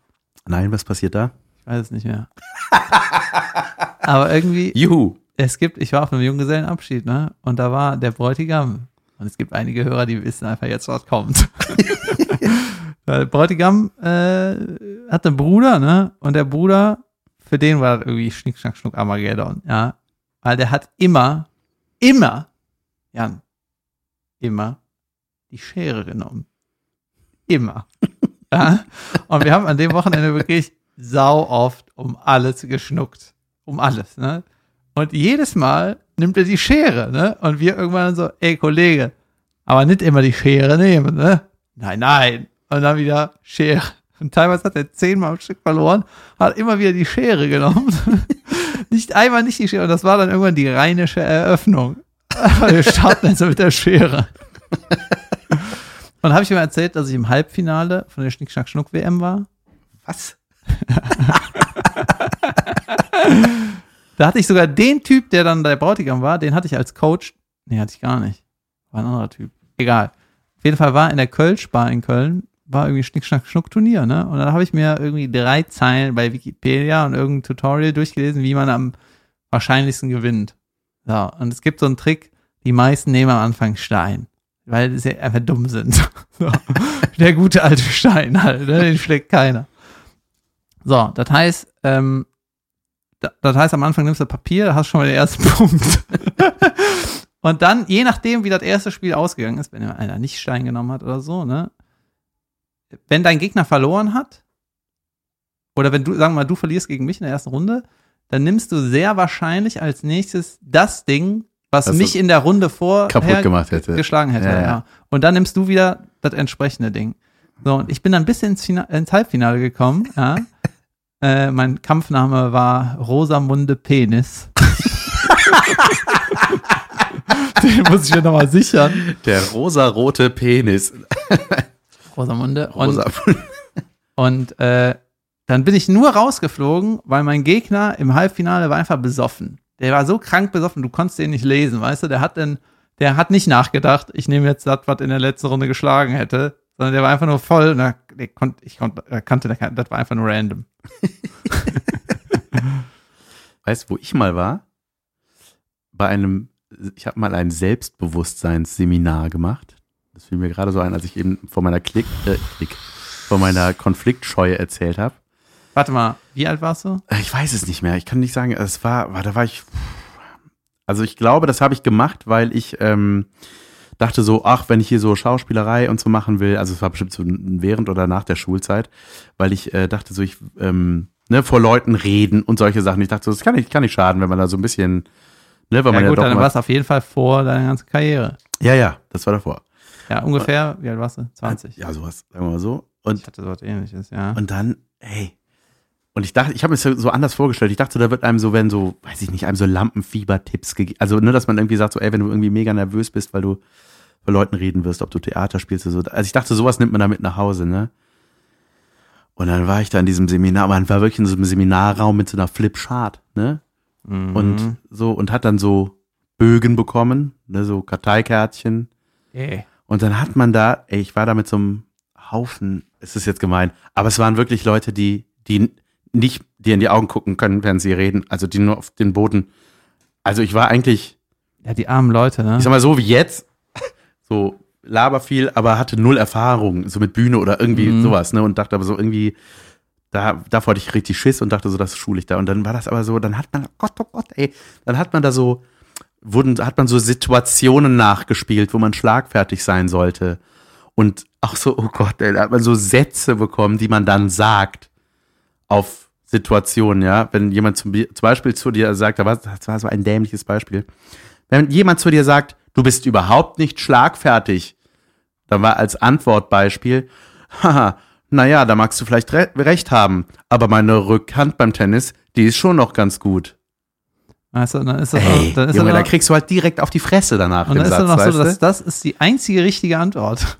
Nein, was passiert da? Ich weiß es nicht mehr. [laughs] Aber irgendwie, Juhu. Es gibt, ich war auf einem Junggesellenabschied, ne? Und da war der Bräutigam. Und es gibt einige Hörer, die wissen einfach jetzt, was kommt. [laughs] der Bräutigam äh, hat einen Bruder, ne? Und der Bruder, für den war das irgendwie Schnick, Schnack, Schnuck, Armageddon, ja? Weil der hat immer, immer, Jan, immer die Schere genommen. Immer. [laughs] ja? Und wir haben an dem Wochenende wirklich sau oft um alles geschnuckt. Um alles, ne? Und jedes Mal nimmt er die Schere, ne? Und wir irgendwann so, ey Kollege, Aber nicht immer die Schere nehmen, ne? Nein, nein. Und dann wieder Schere. Und teilweise hat er zehnmal am Stück verloren, hat immer wieder die Schere genommen. [laughs] nicht einmal nicht die Schere. Und das war dann irgendwann die rheinische Eröffnung. [laughs] Wir starten jetzt mit der Schere. Und habe ich ihm erzählt, dass ich im Halbfinale von der Schnick Schnack Schnuck WM war. Was? [laughs] Da hatte ich sogar den Typ, der dann der Bräutigam war, den hatte ich als Coach. Nee, hatte ich gar nicht. War ein anderer Typ. Egal. Auf jeden Fall war in der Kölsch-Bar in Köln, war irgendwie Schnick, Schnack, Schnuck Turnier, ne? Und dann habe ich mir irgendwie drei Zeilen bei Wikipedia und irgendein Tutorial durchgelesen, wie man am wahrscheinlichsten gewinnt. So, und es gibt so einen Trick, die meisten nehmen am Anfang Stein, weil sie einfach dumm sind. [laughs] So. Der gute alte Stein halt, ne? den schlägt keiner. So, das heißt, ähm, das heißt, am Anfang nimmst du Papier, hast du schon mal den ersten [laughs] Punkt. Und dann, je nachdem, wie das erste Spiel ausgegangen ist, wenn einer nicht Stein genommen hat oder so, ne? Wenn dein Gegner verloren hat, oder wenn du, sagen wir mal, du verlierst gegen mich in der ersten Runde, dann nimmst du sehr wahrscheinlich als nächstes das Ding, was Das mich in der Runde vorher kaputt gemacht hätte. geschlagen hätte. Ja, Ja, ja. Und dann nimmst du wieder das entsprechende Ding. So, und ich bin dann bis ins, Fina ins Halbfinale gekommen. Ja. Äh, mein Kampfname war Rosamunde Penis. [laughs] Den muss ich mir nochmal sichern. Der rosarote Penis. Rosamunde. Und, Rosa. [laughs] und äh, dann bin ich nur rausgeflogen, weil mein Gegner im Halbfinale war einfach besoffen. Der war so krank besoffen, du konntest den nicht lesen, weißt du? Der hat dann, der hat nicht nachgedacht, ich nehme jetzt das, was in der letzten Runde geschlagen hätte, sondern der war einfach nur voll. Und da, der konnt, ich konnte, er kannte, der, das war einfach nur random. [laughs] Weißt du, wo ich mal war? Bei einem, ich habe mal ein Selbstbewusstseinsseminar gemacht. Das fiel mir gerade so ein, als ich eben von meiner Klick, äh, Klick, von meiner Konfliktscheue erzählt habe. Warte mal, wie alt warst du? Äh, Ich weiß es nicht mehr. Ich kann nicht sagen, es war, war da war ich. Also ich glaube, das habe ich gemacht, weil ich ähm, dachte so, ach, wenn ich hier so Schauspielerei und so machen will, also es war bestimmt so während oder nach der Schulzeit, weil ich äh, dachte so, ich ähm, ne, vor Leuten reden und solche Sachen. Ich dachte so, das kann nicht, kann nicht schaden, wenn man da so ein bisschen, ne, weil man Ja ja gut, doch dann war es auf jeden Fall vor deiner ganzen Karriere. ja, ja, das war davor. Ja, ungefähr, wie alt warst du? 20. Ja, sowas, sagen wir mal so. Und Ich hatte sowas ähnliches, ja. Und dann, hey. Und ich dachte, ich habe mir das so anders vorgestellt. Ich dachte, da wird einem so, wenn so, weiß ich nicht, einem so Lampenfieber-Tipps gegeben. Also, ne, dass man irgendwie sagt, so, ey, wenn du irgendwie mega nervös bist, weil du vor Leuten reden wirst, ob du Theater spielst oder so. Also ich dachte, sowas nimmt man da mit nach Hause, ne? Und dann war ich da in diesem Seminar, man war wirklich in so einem Seminarraum mit so einer Flipchart, ne? Mhm. Und so, und hat dann so Bögen bekommen, ne, so Karteikärtchen. Ey. Und dann hat man da, ey, ich war da mit so einem Haufen, es ist jetzt gemein, aber es waren wirklich Leute, die, die nicht dir in die Augen gucken können, während sie reden, also die nur auf den Boden. Also ich war eigentlich, Ja, die armen Leute, ne? ich sag mal so wie jetzt, so laber viel, aber hatte null Erfahrung, so mit Bühne oder irgendwie Mhm. sowas, ne? Und dachte aber so irgendwie, da, davor hatte ich richtig Schiss und dachte so, das schule ich da. Und dann war das aber so, dann hat man, oh Gott, oh Gott, ey, dann hat man da so, wurden, hat man so Situationen nachgespielt, wo man schlagfertig sein sollte. Und auch so, oh Gott, ey, da hat man so Sätze bekommen, die man dann sagt auf Situationen, ja. Wenn jemand zum, zum Beispiel zu dir sagt, das war so ein dämliches Beispiel. Wenn jemand zu dir sagt, du bist überhaupt nicht schlagfertig, dann war als Antwortbeispiel, haha, naja, da magst du vielleicht re recht haben, aber meine Rückhand beim Tennis, die ist schon noch ganz gut. Du, dann ist das Ey, auch, dann ist Junge, da kriegst du halt direkt auf die Fresse danach und dann ist Satz, es noch so, dass das ist die einzige richtige Antwort.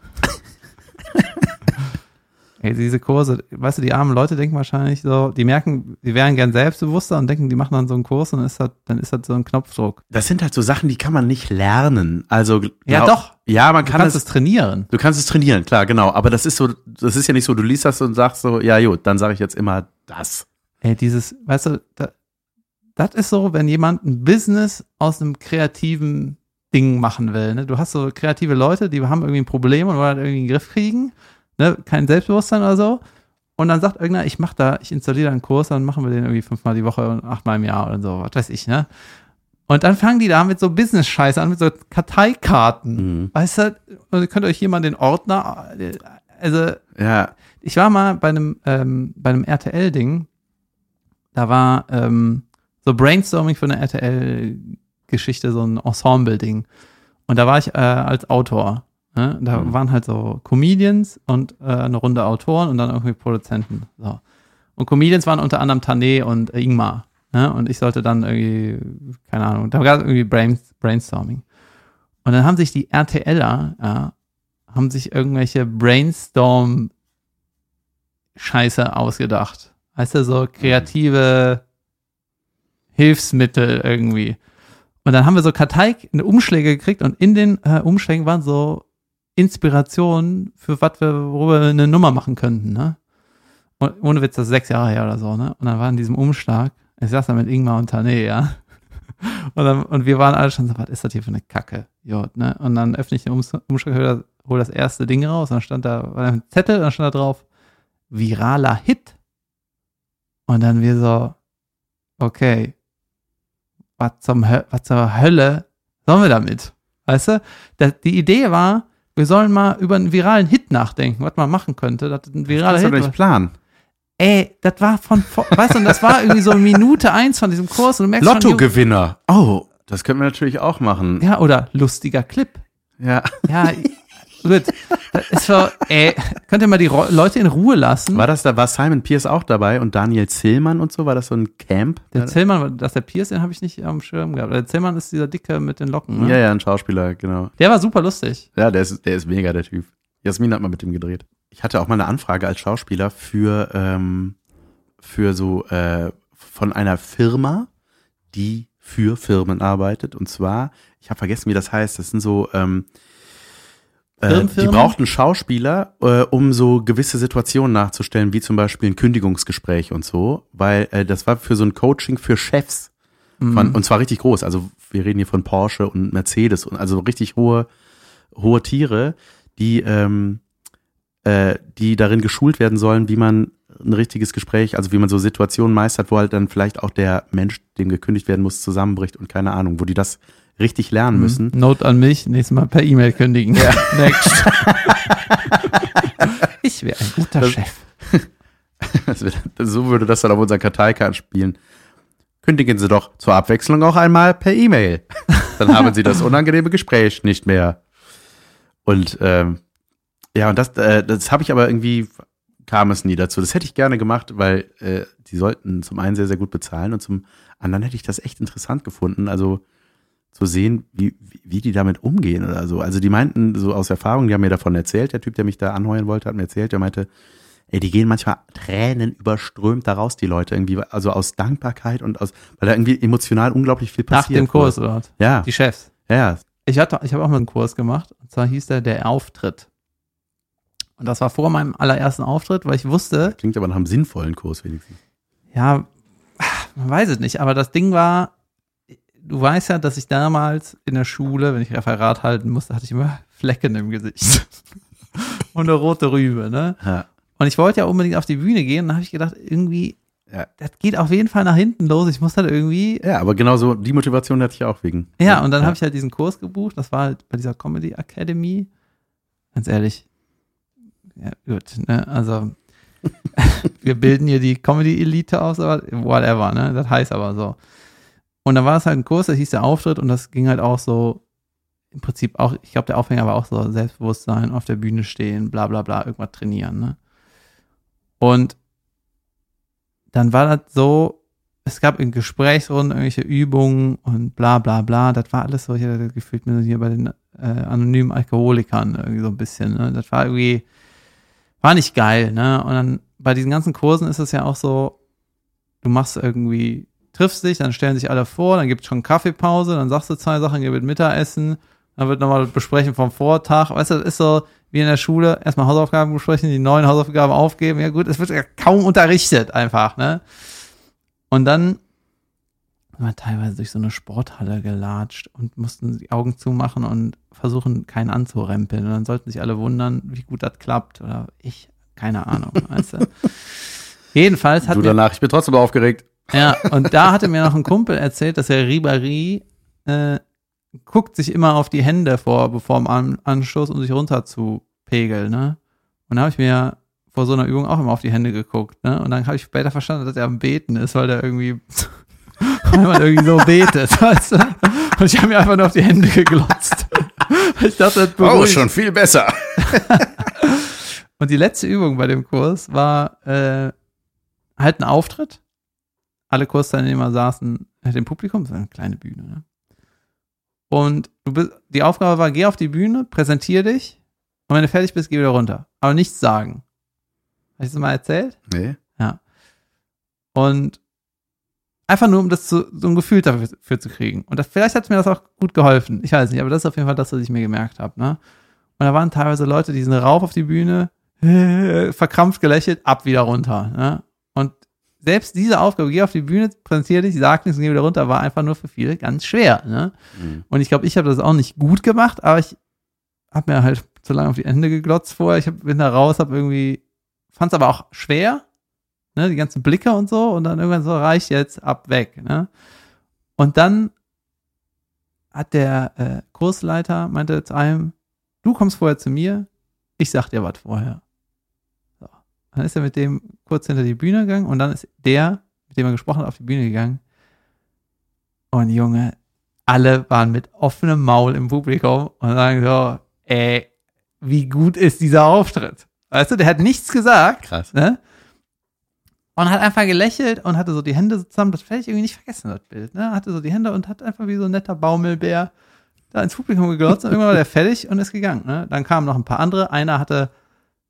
Ey, diese Kurse, weißt du, die armen Leute denken wahrscheinlich so, die merken, die wären gern selbstbewusster und denken, die machen dann so einen Kurs und ist das, dann ist das so ein Knopfdruck. Das sind halt so Sachen, die kann man nicht lernen. Also Ja, doch. Ja, man Du kann kannst es, es trainieren. du kannst es trainieren, klar, genau. Aber das ist so, das ist ja nicht so, du liest das und sagst so, ja gut, dann sage ich jetzt immer das. Ey, dieses, weißt du, da, das ist so, wenn jemand ein Business aus einem kreativen Ding machen will. Ne? Du hast so kreative Leute, die haben irgendwie ein Problem und wollen das irgendwie in den Griff kriegen, ne? kein Selbstbewusstsein oder so. Und dann sagt irgendeiner, ich mach da, ich installiere da einen Kurs, dann machen wir den irgendwie fünfmal die Woche und achtmal im Jahr oder so, was weiß ich, ne? Und dann fangen die da mit so Business-Scheiße an, mit so Karteikarten. Mhm. Weißt du, und ihr könnt euch hier mal den Ordner, also Ja, ich war mal bei einem, ähm, bei einem RTL-Ding, da war ähm, so Brainstorming für eine RTL-Geschichte, so ein Ensemble-Ding. Und da war ich äh, als Autor. Ne? Da Mhm. waren halt so Comedians und äh, eine Runde Autoren und dann irgendwie Produzenten. So. Und Comedians waren unter anderem Tané und äh, Ingmar. Ne? Und ich sollte dann irgendwie, keine Ahnung, da gab es irgendwie Brain, Brainstorming. Und dann haben sich die RTLer, ja, haben sich irgendwelche Brainstorm Scheiße ausgedacht. Weißt du, so kreative Hilfsmittel irgendwie. Und dann haben wir so Karteik in Umschläge gekriegt und in den äh, Umschlägen waren so Inspirationen für was wir, worüber wir eine Nummer machen könnten, ne? Und ohne Witz, das ist sechs Jahre her oder so, ne? Und dann war in diesem Umschlag, ich saß da mit Ingmar und Tané, ja. [laughs] Und, dann, und wir waren alle schon so, was ist das hier für eine Kacke? Jod, ne? Und dann öffne ich den Ums- Umschlag, hol das, erste Ding raus, und dann stand da war ein Zettel, und dann stand da drauf, viraler Hit. Und dann wir so, okay, was zum was zur Hölle sollen wir damit? Weißt du? Die Idee war, wir sollen mal über einen viralen Hit nachdenken, was man machen könnte. Das ein viraler Hit. nicht planen. Ey, das war von, weißt du, das war irgendwie so Minute eins von diesem Kurs und du merkst schon, Lottogewinner. Oh, das könnten wir natürlich auch machen. ja, oder lustiger Clip. Ja. Ja, [laughs] gut. Ist so, ey, könnt ihr mal die Leute in Ruhe lassen? War das da, war Simon Pierce auch dabei und Daniel Zillmann und so? War das so ein Camp? Der Zillmann, dass der Pierce, den habe ich nicht am Schirm gehabt. Der Zillmann ist dieser Dicke mit den Locken, ne? Ja, ja, ein Schauspieler, genau. Der war super lustig. Ja, der ist, der ist mega, der Typ. Jasmin hat mal mit ihm gedreht. Ich hatte auch mal eine Anfrage als Schauspieler für, ähm, für so, äh, von einer Firma, die für Firmen arbeitet. Und zwar, ich habe vergessen, wie das heißt. Das sind so, ähm, äh, die brauchten Schauspieler, äh, um so gewisse Situationen nachzustellen, wie zum Beispiel ein Kündigungsgespräch und so, weil äh, das war für so ein Coaching für Chefs. Von, und zwar richtig groß. Also wir reden hier von Porsche und Mercedes und also richtig hohe, hohe Tiere, die, ähm, äh, die darin geschult werden sollen, wie man ein richtiges Gespräch, also wie man so Situationen meistert, wo halt dann vielleicht auch der Mensch, dem gekündigt werden muss, zusammenbricht und keine Ahnung, wo die das richtig lernen müssen. Note an mich, nächstes Mal per E-Mail kündigen. Ja. [laughs] Next. [laughs] ich wäre ein guter Das- Chef. [laughs] Das wird, so würde das dann auf unseren Karteikarten spielen. Kündigen Sie doch zur Abwechslung auch einmal per E-Mail. Dann haben Sie das unangenehme Gespräch nicht mehr. Und ähm, ja, und das, äh, das habe ich aber irgendwie, kam es nie dazu. Das hätte ich gerne gemacht, weil äh, die sollten zum einen sehr, sehr gut bezahlen und zum anderen hätte ich das echt interessant gefunden. Also zu sehen, wie, wie, die damit umgehen oder so. Also die meinten so aus Erfahrung, die haben mir davon erzählt, der Typ, der mich da anheuern wollte, hat mir erzählt, der meinte, ey, die gehen manchmal Tränen überströmt da raus, die Leute irgendwie, also aus Dankbarkeit und aus, weil da irgendwie emotional unglaublich viel Nach passiert. dem Kurs, oder was? Ja, Die Chefs. ja, Ich hatte, ich habe auch mal einen Kurs gemacht. Und zwar hieß der der Auftritt. Und das war vor meinem allerersten Auftritt, weil ich wusste, klingt aber nach einem sinnvollen Kurs wenigstens. ja, man weiß es nicht, aber das Ding war, du weißt ja, dass ich damals in der Schule, wenn ich Referat halten musste, hatte ich immer Flecken im Gesicht. [laughs] Und eine rote Rübe, ne? Ja. Und ich wollte ja unbedingt auf die Bühne gehen. Und dann habe ich gedacht, irgendwie, Ja. das geht auf jeden Fall nach hinten los. Ich muss halt irgendwie. Ja, aber genau so, die Motivation hatte ich auch wegen. Ja, und dann habe ich halt diesen Kurs gebucht. Das war halt bei dieser Comedy Academy. Ganz ehrlich. Ja, gut, ne? Also, [laughs] wir bilden hier die Comedy-Elite aus, aber whatever, ne? Das heißt aber so. Und dann war es halt ein Kurs, das hieß der Auftritt und das ging halt auch so, im Prinzip auch, ich glaube, der Aufhänger war auch so Selbstbewusstsein, auf der Bühne stehen, bla bla bla, irgendwas trainieren, ne? Und dann war das so, es gab in Gesprächsrunden irgendwelche Übungen und bla bla bla. Das war alles so, ich hatte gefühlt mir hier bei den äh, anonymen Alkoholikern irgendwie so ein bisschen. Ne? Das war irgendwie, war nicht geil. Ne? Und dann bei diesen ganzen Kursen ist es ja auch so, du machst irgendwie, triffst dich, dann stellen sich alle vor, dann gibt es schon Kaffeepause, dann sagst du zwei Sachen, gibt Mittagessen, dann wird nochmal besprechen vom Vortag. Weißt du, das ist so wie in der Schule, erstmal Hausaufgaben besprechen, die neuen Hausaufgaben aufgeben. Ja gut, es wird ja kaum unterrichtet einfach, ne? Und dann sind wir teilweise durch so eine Sporthalle gelatscht und mussten die Augen zumachen und versuchen, keinen anzurempeln. Und dann sollten sich alle wundern, wie gut das klappt. Oder ich, keine Ahnung, weißt du. [laughs] Jedenfalls hat Du mir, danach, ich bin trotzdem aufgeregt. Ja, und da hatte mir noch ein Kumpel erzählt, dass der Ribéry äh, guckt sich immer auf die Hände vor, bevor im An Anschluss, um sich runter zu pegeln, ne? Und da habe ich mir vor so einer Übung auch immer auf die Hände geguckt, ne? Und dann habe ich später verstanden, dass er am Beten ist, weil der irgendwie, [laughs] weil man irgendwie so betet, [laughs] weißt du? Und ich habe mir einfach nur auf die Hände geglotzt. [laughs] ich dachte, das Oh, beruhigt. schon viel besser. Und die letzte Übung bei dem Kurs war äh, halt ein Auftritt. Alle Kursteilnehmer saßen im Publikum, das ist eine kleine Bühne. Ne? Und du bist, die Aufgabe war, geh auf die Bühne, präsentier dich und wenn du fertig bist, geh wieder runter. Aber nichts sagen. Habe ich das mal erzählt? Nee. Und einfach nur, um das zu, so ein Gefühl dafür, dafür zu kriegen. Und das, vielleicht hat mir das auch gut geholfen. Ich weiß nicht, aber das ist auf jeden Fall das, was ich mir gemerkt habe. Ne? Und da waren teilweise Leute, die sind rauf auf die Bühne, [laughs] verkrampft gelächelt, ab wieder runter. Ne? Selbst diese Aufgabe, geh auf die Bühne, präsentiere dich, sag nichts und geh wieder runter, war einfach nur für viele ganz schwer. Ne? Mhm. Und ich glaube, ich habe das auch nicht gut gemacht, aber ich habe mir halt zu lange auf die Hände geglotzt vorher. Ich hab, bin da raus, habe irgendwie, fand es aber auch schwer, ne, die ganzen Blicke und so, und dann irgendwann so, reicht jetzt, ab, weg, ne. Und dann hat der äh, Kursleiter, meinte zu einem, du kommst vorher zu mir, ich sag dir was vorher. Dann ist er mit dem kurz hinter die Bühne gegangen und dann ist der, mit dem er gesprochen hat, auf die Bühne gegangen. Und Junge, alle waren mit offenem Maul im Publikum und sagen so, ey, wie gut ist dieser Auftritt? Weißt du, der hat nichts gesagt, Krass. ne? Und hat einfach gelächelt und hatte so die Hände zusammen, das werde ich irgendwie nicht vergessen, das Bild, ne? Hatte so die Hände und hat einfach wie so ein netter Baumelbär da ins Publikum geglotzt und irgendwann war der [laughs] fertig und ist gegangen, ne? Dann kamen noch ein paar andere, einer hatte,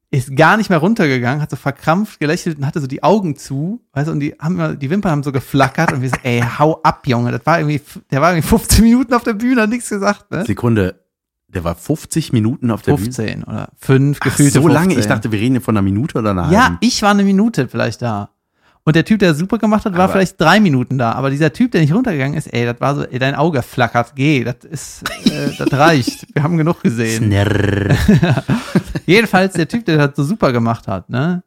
ist gar nicht mehr runtergegangen, hat so verkrampft gelächelt und hatte so die Augen zu, weißt du, und die haben immer, die Wimpern haben so geflackert und wir so, ey, hau ab, Junge, das war irgendwie, der war irgendwie 15 Minuten auf der Bühne, hat nichts gesagt, ne? Sekunde. Der war 50 Minuten auf der Bühne. 15 oder 5 Ach, gefühlte so 15. lange. Ich dachte, wir reden hier von einer Minute oder einer Ja, halben. ich war eine Minute vielleicht da. Und der Typ, der super gemacht hat, war Aber- vielleicht drei Minuten da. Aber dieser Typ, der nicht runtergegangen ist, ey, das war so, ey, dein Auge flackert, geh, das ist, äh, das reicht. Wir haben genug gesehen. [laughs] Jedenfalls der Typ, der das so super gemacht hat, ne?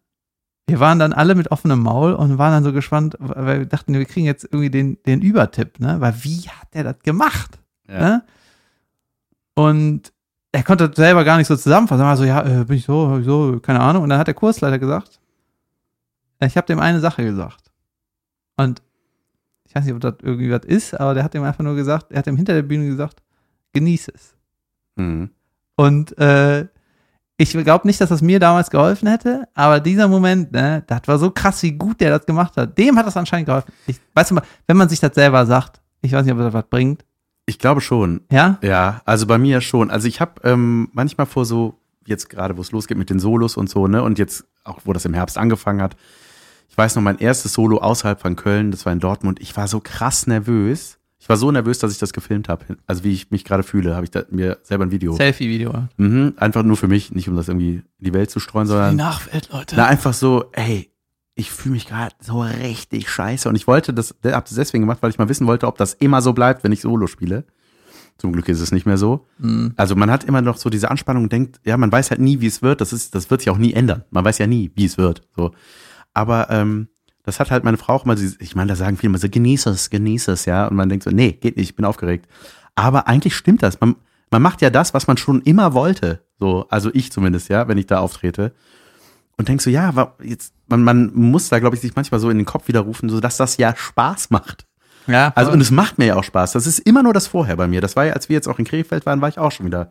Wir waren dann alle mit offenem Maul und waren dann so gespannt, weil wir dachten, wir kriegen jetzt irgendwie den, den Übertipp, ne? Weil wie hat der das gemacht? Ja. Ne? Und er konnte das selber gar nicht so zusammenfassen. Er war so, ja, äh, bin ich so, so, keine Ahnung. Und dann hat der Kursleiter gesagt, ich habe dem eine Sache gesagt. Und ich weiß nicht, ob das irgendwie was ist, aber der hat dem einfach nur gesagt, er hat dem hinter der Bühne gesagt, genieß es. Mhm. Und äh, ich glaube nicht, dass das mir damals geholfen hätte, aber dieser Moment, ne, das war so krass, wie gut der das gemacht hat. Dem hat das anscheinend geholfen. Ich, weißt du mal, wenn man sich das selber sagt, ich weiß nicht, ob das was bringt. Ich glaube schon. Ja? Ja, also bei mir schon. Also ich habe ähm, manchmal vor so, jetzt gerade, wo es losgeht mit den Solos und so, ne, und jetzt auch, wo das im Herbst angefangen hat. Ich weiß noch, mein erstes Solo außerhalb von Köln, das war in Dortmund. Ich war so krass nervös. Ich war so nervös, dass ich das gefilmt habe. Also wie ich mich gerade fühle, habe ich mir selber ein Video. Selfie-Video. Mhm, einfach nur für mich, nicht um das irgendwie in die Welt zu streuen, sondern Nachwelt, Leute. na, einfach so, ey, ich fühle mich gerade so richtig scheiße. Und ich wollte das, hab das deswegen gemacht, weil ich mal wissen wollte, ob das immer so bleibt, wenn ich Solo spiele. Zum Glück ist es nicht mehr so. Mhm. Also man hat immer noch so diese Anspannung und denkt, ja, man weiß halt nie, wie es wird. Das ist, das wird sich auch nie ändern. Man weiß ja nie, wie es wird. So. Aber ähm, das hat halt meine Frau auch sie- ich meine, da sagen viele immer so, genieß es, genieß es, ja. Und man denkt so, nee, geht nicht, ich bin aufgeregt. Aber eigentlich stimmt das. Man, man macht ja das, was man schon immer wollte. So, also ich zumindest, ja, wenn ich da auftrete. Und denkst so, ja, jetzt, man, man muss da, glaube ich, sich manchmal so in den Kopf widerrufen, so dass das ja Spaß macht. Ja, Also, und es macht mir ja auch Spaß. Das ist immer nur das Vorher bei mir. Das war ja, als wir jetzt auch in Krefeld waren, war ich auch schon wieder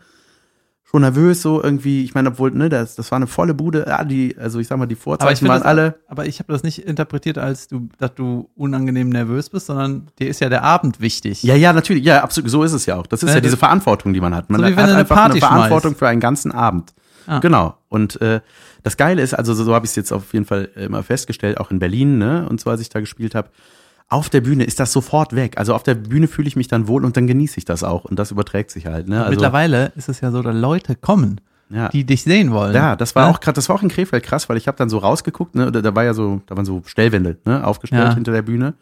schon nervös, so irgendwie. Ich meine, obwohl, ne, das, das war eine volle Bude. Ja, die, also ich sag mal, die Vorzeichen waren das, alle. aber ich habe das nicht interpretiert als du, dass du unangenehm nervös bist, sondern dir ist ja der Abend wichtig. Ja, ja, natürlich. Ja, absolut. So ist es ja auch. Das ist Ja, ja, diese Verantwortung, die man hat. Man So hat eine einfach Party eine Verantwortung schmeißt. für einen ganzen Abend. Ah. Genau. Und äh, das Geile ist, also so, so habe ich es jetzt auf jeden Fall immer festgestellt, auch in Berlin, ne, und so als ich da gespielt habe. Auf der Bühne ist das sofort weg. Also auf der Bühne fühle ich mich dann wohl und dann genieße ich das auch. Und das überträgt sich halt. Ne? Also, Mittlerweile ist es ja so, dass Leute kommen, ja. die dich sehen wollen. Ja, das war Ne? auch gerade, das war auch in Krefeld krass, weil ich habe dann so rausgeguckt, ne, da, da war ja so, da waren so Stellwände, ne, aufgestellt Ja. hinter der Bühne.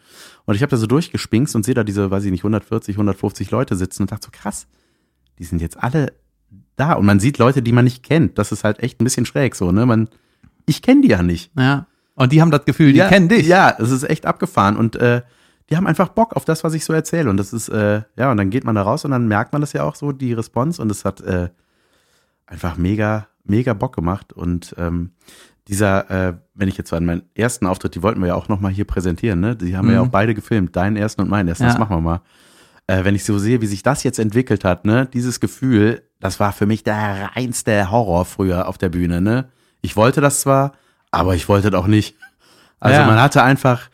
Und ich habe da so durchgespinkst und sehe da diese, weiß ich nicht, 140, 150 Leute sitzen und dachte so, krass, die sind jetzt alle da. Und man sieht Leute, die man nicht kennt. Das ist halt echt ein bisschen schräg so, ne? Man, ich kenne die ja nicht. Ja. Und die haben das Gefühl, die ja, kennen dich. Ja, es ist echt abgefahren. Und äh, die haben einfach Bock auf das, was ich so erzähle. Und das ist, äh, ja, und dann geht man da raus und dann merkt man das ja auch so, die Response. Und es hat äh, einfach mega, mega Bock gemacht. Und ähm, dieser, äh, wenn ich jetzt an meinen ersten Auftritt, die wollten wir ja auch nochmal hier präsentieren, ne? Die haben wir ja Mhm. auch beide gefilmt, deinen ersten und meinen ersten, Ja. das machen wir mal. äh, wenn ich so sehe, wie sich das jetzt entwickelt hat, ne, dieses Gefühl, das war für mich der reinste Horror früher auf der Bühne, ne? Ich wollte das zwar, aber ich wollte das auch nicht. Also Ja. man hatte einfach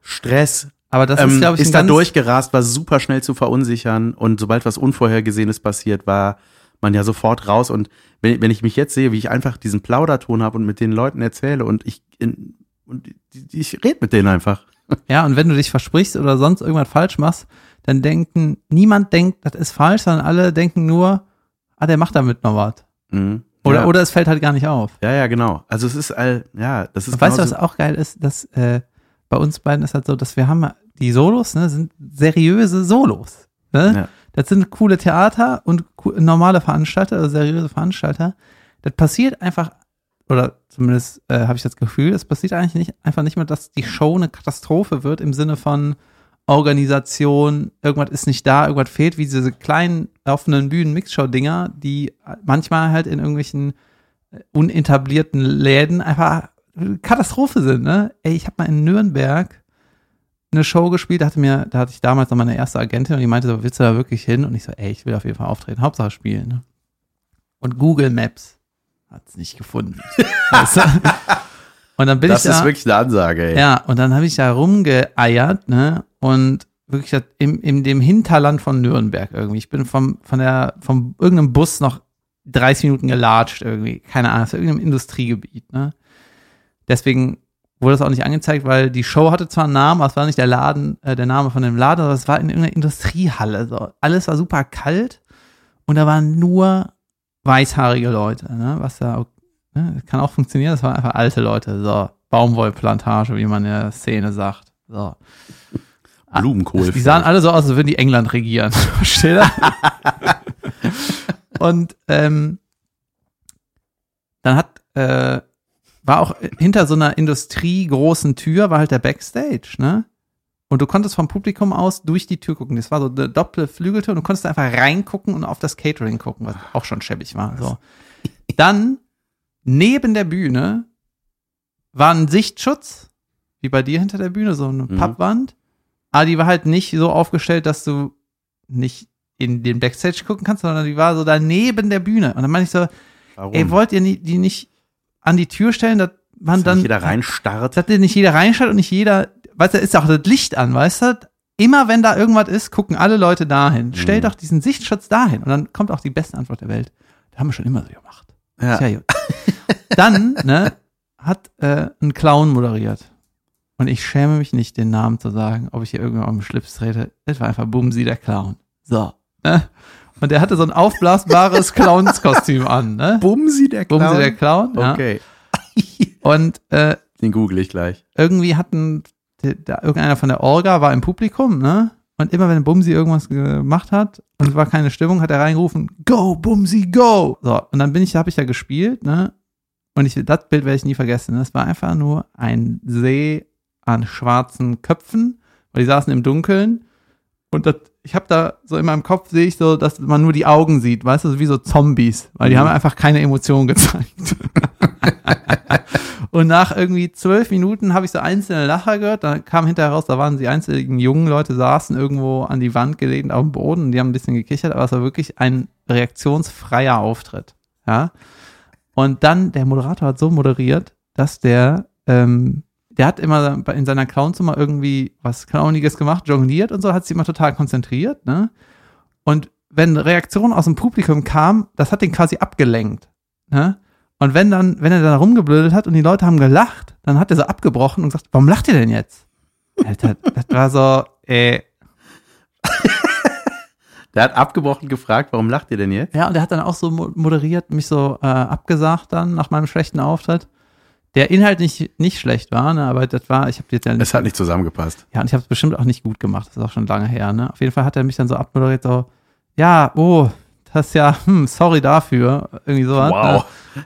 Stress, Aber das ähm, ist, glaube ich, ist da durchgerast, war super schnell zu verunsichern und sobald was Unvorhergesehenes passiert, war man ja sofort raus und wenn, wenn ich mich jetzt sehe, wie ich einfach diesen Plauderton habe und mit den Leuten erzähle und ich in, und ich rede mit denen einfach. Ja, und wenn du dich versprichst oder sonst irgendwas falsch machst, dann denken, niemand denkt, das ist falsch, sondern alle denken nur, ah, der macht damit noch was. Mhm. Oder, ja. oder es fällt halt gar nicht auf. ja, ja, genau. Also es ist all, ja, das ist weißt du, was auch geil ist? Dass äh, bei uns beiden ist halt so, dass wir haben die Solos, ne, sind seriöse Solos. Ne? Ja. Das sind coole Theater und normale Veranstalter, also seriöse Veranstalter. Das passiert einfach, oder zumindest äh, habe ich das Gefühl, es passiert eigentlich nicht, einfach nicht mehr, dass die Show eine Katastrophe wird im Sinne von Organisation, irgendwas ist nicht da, irgendwas fehlt, wie diese kleinen offenen Bühnen-Mixshow-Dinger, die manchmal halt in irgendwelchen äh, unetablierten Läden einfach Katastrophe sind, ne? Ey, ich habe mal in Nürnberg eine Show gespielt, da hatte mir, da hatte ich damals noch meine erste Agentin und die meinte so, willst du da wirklich hin? Und ich so, ey, ich will auf jeden Fall auftreten, Hauptsache spielen, ne? Und Google Maps hat's nicht gefunden. [laughs] und dann bin das ich da, ist wirklich eine Ansage, ey. ja, und dann habe ich da rumgeeiert, ne? Und wirklich das im, in dem Hinterland von Nürnberg irgendwie. Ich bin vom, von der, vom irgendeinem Bus noch 30 Minuten gelatscht irgendwie. Keine Ahnung, aus irgendeinem Industriegebiet, ne? Deswegen wurde das auch nicht angezeigt, weil die Show hatte zwar einen Namen, aber es war nicht der Laden, äh, der Name von dem Laden, aber es war in irgendeiner Industriehalle. So. Alles war super kalt und da waren nur weißhaarige Leute, ne? Was da ne? das kann auch funktionieren, das waren einfach alte Leute. So, Baumwollplantage, wie man in der Szene sagt. So. Blumenkohl. Die sahen alle so aus, als würden die England regieren. [laughs] Versteht ihr? [laughs] Und ähm, dann hat, äh, war auch hinter so einer industriegroßen Tür, war halt der Backstage, ne? Und du konntest vom Publikum aus durch die Tür gucken. Das war so eine doppelte Flügeltür und du konntest einfach reingucken und auf das Catering gucken, was auch schon schäbig war. So. Dann neben der Bühne war ein Sichtschutz, wie bei dir hinter der Bühne, so eine Mhm. Pappwand. Aber die war halt nicht so aufgestellt, dass du nicht in den Backstage gucken kannst, sondern die war so daneben der Bühne. Und dann meine ich so, Warum? ey, wollt ihr die nicht an die Tür stellen, dass man Dass dann, nicht jeder reinstarrt. dass nicht jeder reinschaut und nicht jeder, weißt du, ist ja auch das Licht an, weißt du? Immer wenn da irgendwas ist, gucken alle Leute dahin. Stell Mhm. doch diesen Sichtschutz dahin. Und dann kommt auch die beste Antwort der Welt. Das haben wir schon immer so gemacht. Ja. Tja, gut. Dann, ne, hat äh, ein Clown moderiert. Und ich schäme mich nicht, den Namen zu sagen, ob ich hier irgendwo am Schlips trete. Es war einfach Bumsi der Clown. So. Ne? Und der hatte so ein aufblasbares [laughs] Clownskostüm an, ne? Bumsi der Clown. Bumsi der Clown, ja. Okay, [laughs] Und äh, den google ich gleich. irgendwie hatten der, irgendeiner von der Orga war im Publikum, ne? Und immer wenn Bumsi irgendwas gemacht hat und es war keine Stimmung, hat er reingerufen, Go, Bumsi, go! So, und dann bin ich, habe ich ja gespielt, ne? Und ich, das Bild werde ich nie vergessen. Das war einfach nur ein See an schwarzen Köpfen, weil die saßen im Dunkeln. Und das, ich habe da so in meinem Kopf sehe ich so, dass man nur die Augen sieht, weißt du, wie so Zombies, weil die Mhm. haben einfach keine Emotionen gezeigt. [laughs] Und nach irgendwie zwölf Minuten habe ich so einzelne Lacher gehört. Da kam hinterher raus, da waren die einzelnen jungen Leute, saßen irgendwo an die Wand gelehnt auf dem Boden und die haben ein bisschen gekichert, aber es war wirklich ein reaktionsfreier Auftritt. Ja. Und dann, der Moderator hat so moderiert, dass der, ähm, der hat immer in seiner Clownzimmer irgendwie was Clowniges gemacht, jongliert und so, hat sich immer total konzentriert, ne? Und wenn Reaktionen aus dem Publikum kamen, das hat den quasi abgelenkt, ne? Und wenn dann, wenn er dann rumgeblödet hat und die Leute haben gelacht, dann hat er so abgebrochen und gesagt, warum lacht ihr denn jetzt? Alter, das war so, äh, [laughs] Der hat abgebrochen gefragt, warum lacht ihr denn jetzt? ja, und er hat dann auch so mo- moderiert, mich so äh, abgesagt dann nach meinem schlechten Auftritt. Der Inhalt nicht, nicht schlecht war, ne, aber das war, ich habe jetzt ja Es hat nicht zusammengepasst. Ja, und ich habe es bestimmt auch nicht gut gemacht. Das ist auch schon lange her. Ne? Auf jeden Fall hat er mich dann so abmoderiert, so, ja, oh, das ist ja, hm, sorry dafür. Irgendwie sowas. Wow. Ne?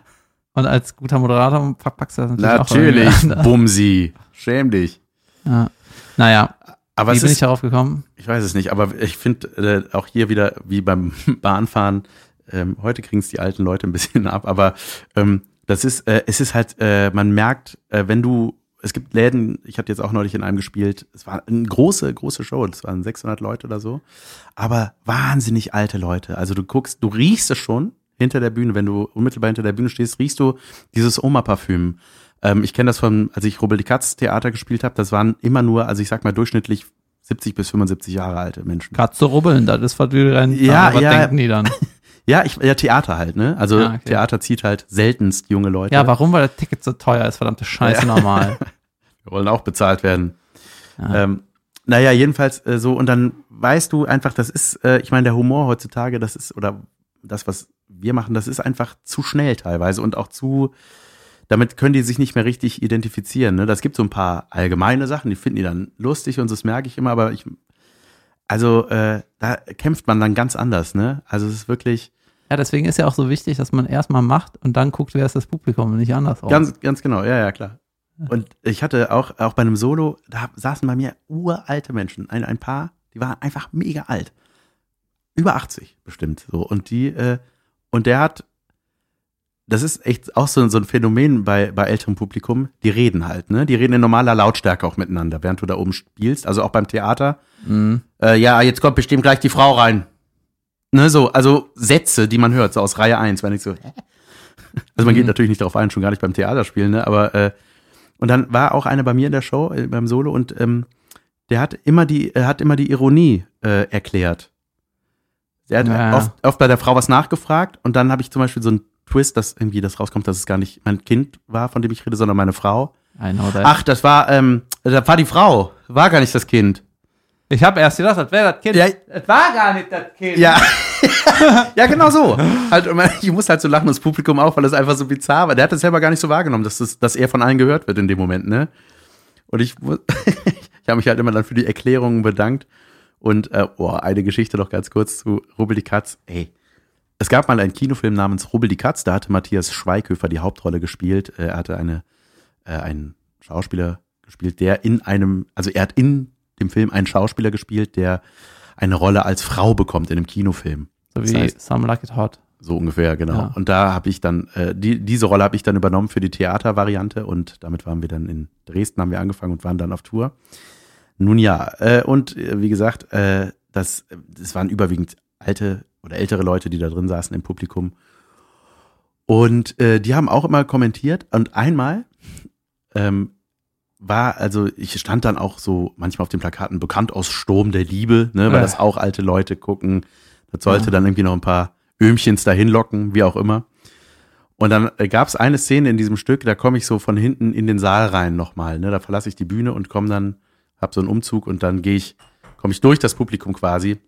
Und als guter Moderator packst du das natürlich, Natürlich. [laughs] Bumsi. Schäm dich. Ja. Naja, Aber wie es bin ich ist, darauf gekommen? ich weiß es nicht, aber ich finde äh, auch hier wieder, wie beim [laughs] Bahnfahren, ähm, heute kriegen es die alten Leute ein bisschen [laughs] ab, aber ähm, das ist, äh, es ist halt, äh, man merkt, äh, wenn du es gibt Läden, ich hatte jetzt auch neulich in einem gespielt, es war eine große, große Show, das waren 600 Leute oder so, aber wahnsinnig alte Leute. Also du guckst, du riechst es schon hinter der Bühne, wenn du unmittelbar hinter der Bühne stehst, riechst du dieses Oma-Parfüm. Ähm, ich kenne das von, als ich Rubbel die Katz Theater gespielt habe, das waren immer nur, also ich sag mal durchschnittlich 70 bis 75 Jahre alte Menschen. Katze rubbeln, das ist was wir rennen. Ja, was ja. denken die dann? [laughs] Ja, ich, ja, Theater halt, ne? Also Ja, okay. Theater zieht halt seltenst junge Leute. Ja, warum? Weil das Ticket so teuer ist, verdammte Scheiße normal. [laughs] Wir wollen auch bezahlt werden. Ja. Ähm, naja, jedenfalls äh, so, und dann weißt du einfach, das ist, äh, ich meine, der Humor heutzutage, das ist, oder das, was wir machen, das ist einfach zu schnell teilweise und auch zu, damit können die sich nicht mehr richtig identifizieren. Ne? Das gibt so ein paar allgemeine Sachen, die finden die dann lustig und das merke ich immer, aber ich, also äh, da kämpft man dann ganz anders, ne? Also es ist wirklich Ja, deswegen ist ja auch so wichtig, dass man erstmal macht und dann guckt, wer ist das Publikum und nicht andersrum. Ganz, ganz genau, ja, ja, klar. Und ich hatte auch, auch bei einem Solo, da saßen bei mir uralte Menschen, ein, ein paar, die waren einfach mega alt. Über 80 bestimmt so. Und die, äh, und der hat, das ist echt auch so, so ein Phänomen bei, bei älterem Publikum, die reden halt, ne? Die reden in normaler Lautstärke auch miteinander, während du da oben spielst. Also auch beim Theater. Mhm. Äh, ja, jetzt kommt bestimmt gleich die Frau rein. Ne, so, also Sätze, die man hört, so aus Reihe 1, wenn ich so? [laughs] Also man geht Mhm. natürlich nicht darauf ein, schon gar nicht beim Theaterspielen, ne? Aber äh, und dann war auch einer bei mir in der Show, äh, beim Solo, und ähm, der hat immer die, er hat immer die Ironie äh, erklärt. Er hat Ja. oft, oft bei der Frau was nachgefragt und dann habe ich zum Beispiel so einen Twist, dass irgendwie das rauskommt, dass es gar nicht mein Kind war, von dem ich rede, sondern meine Frau. I know that. Ach, das war, ähm, das war die Frau, war gar nicht das Kind. ich habe erst gedacht, das wäre das Kind. Ja. Es war gar nicht das Kind. Ja. [laughs] ja, genau so. Halt, ich muss halt so lachen, das Publikum auch, weil das einfach so bizarr war. Der hat das selber gar nicht so wahrgenommen, dass, das, dass er von allen gehört wird in dem Moment, ne? Und ich, [laughs] ich habe mich halt immer dann für die Erklärungen bedankt. Und, äh, boah, eine Geschichte noch ganz kurz zu Rubbel die Katz. Ey, es gab mal einen Kinofilm namens Rubbel die Katz, da hatte Matthias Schweighöfer die Hauptrolle gespielt. Äh, Er hatte eine, äh, einen Schauspieler gespielt, der in einem, also er hat in dem Film einen Schauspieler gespielt, der eine Rolle als Frau bekommt in einem Kinofilm. So Das wie heißt- Some Like It Hot. So ungefähr, genau. Ja. Und da habe ich dann, äh, die, diese Rolle habe ich dann übernommen für die Theatervariante und damit waren wir dann in Dresden, haben wir angefangen und waren dann auf Tour. Nun ja, äh, und äh, wie gesagt, äh, das, das waren überwiegend alte oder ältere Leute, die da drin saßen im Publikum. Und äh, die haben auch immer kommentiert. Und einmal ähm, war, also ich stand dann auch so manchmal auf den Plakaten bekannt aus Sturm der Liebe, ne, weil Äh. das auch alte Leute gucken. Das sollte Ja. dann irgendwie noch ein paar Öhmchens dahin locken, wie auch immer. Und dann äh, gab es eine Szene in diesem Stück, da komme ich so von hinten in den Saal rein nochmal. Ne? Da verlasse ich die Bühne und komme dann, hab so einen Umzug und dann gehe ich, komme ich durch das Publikum quasi,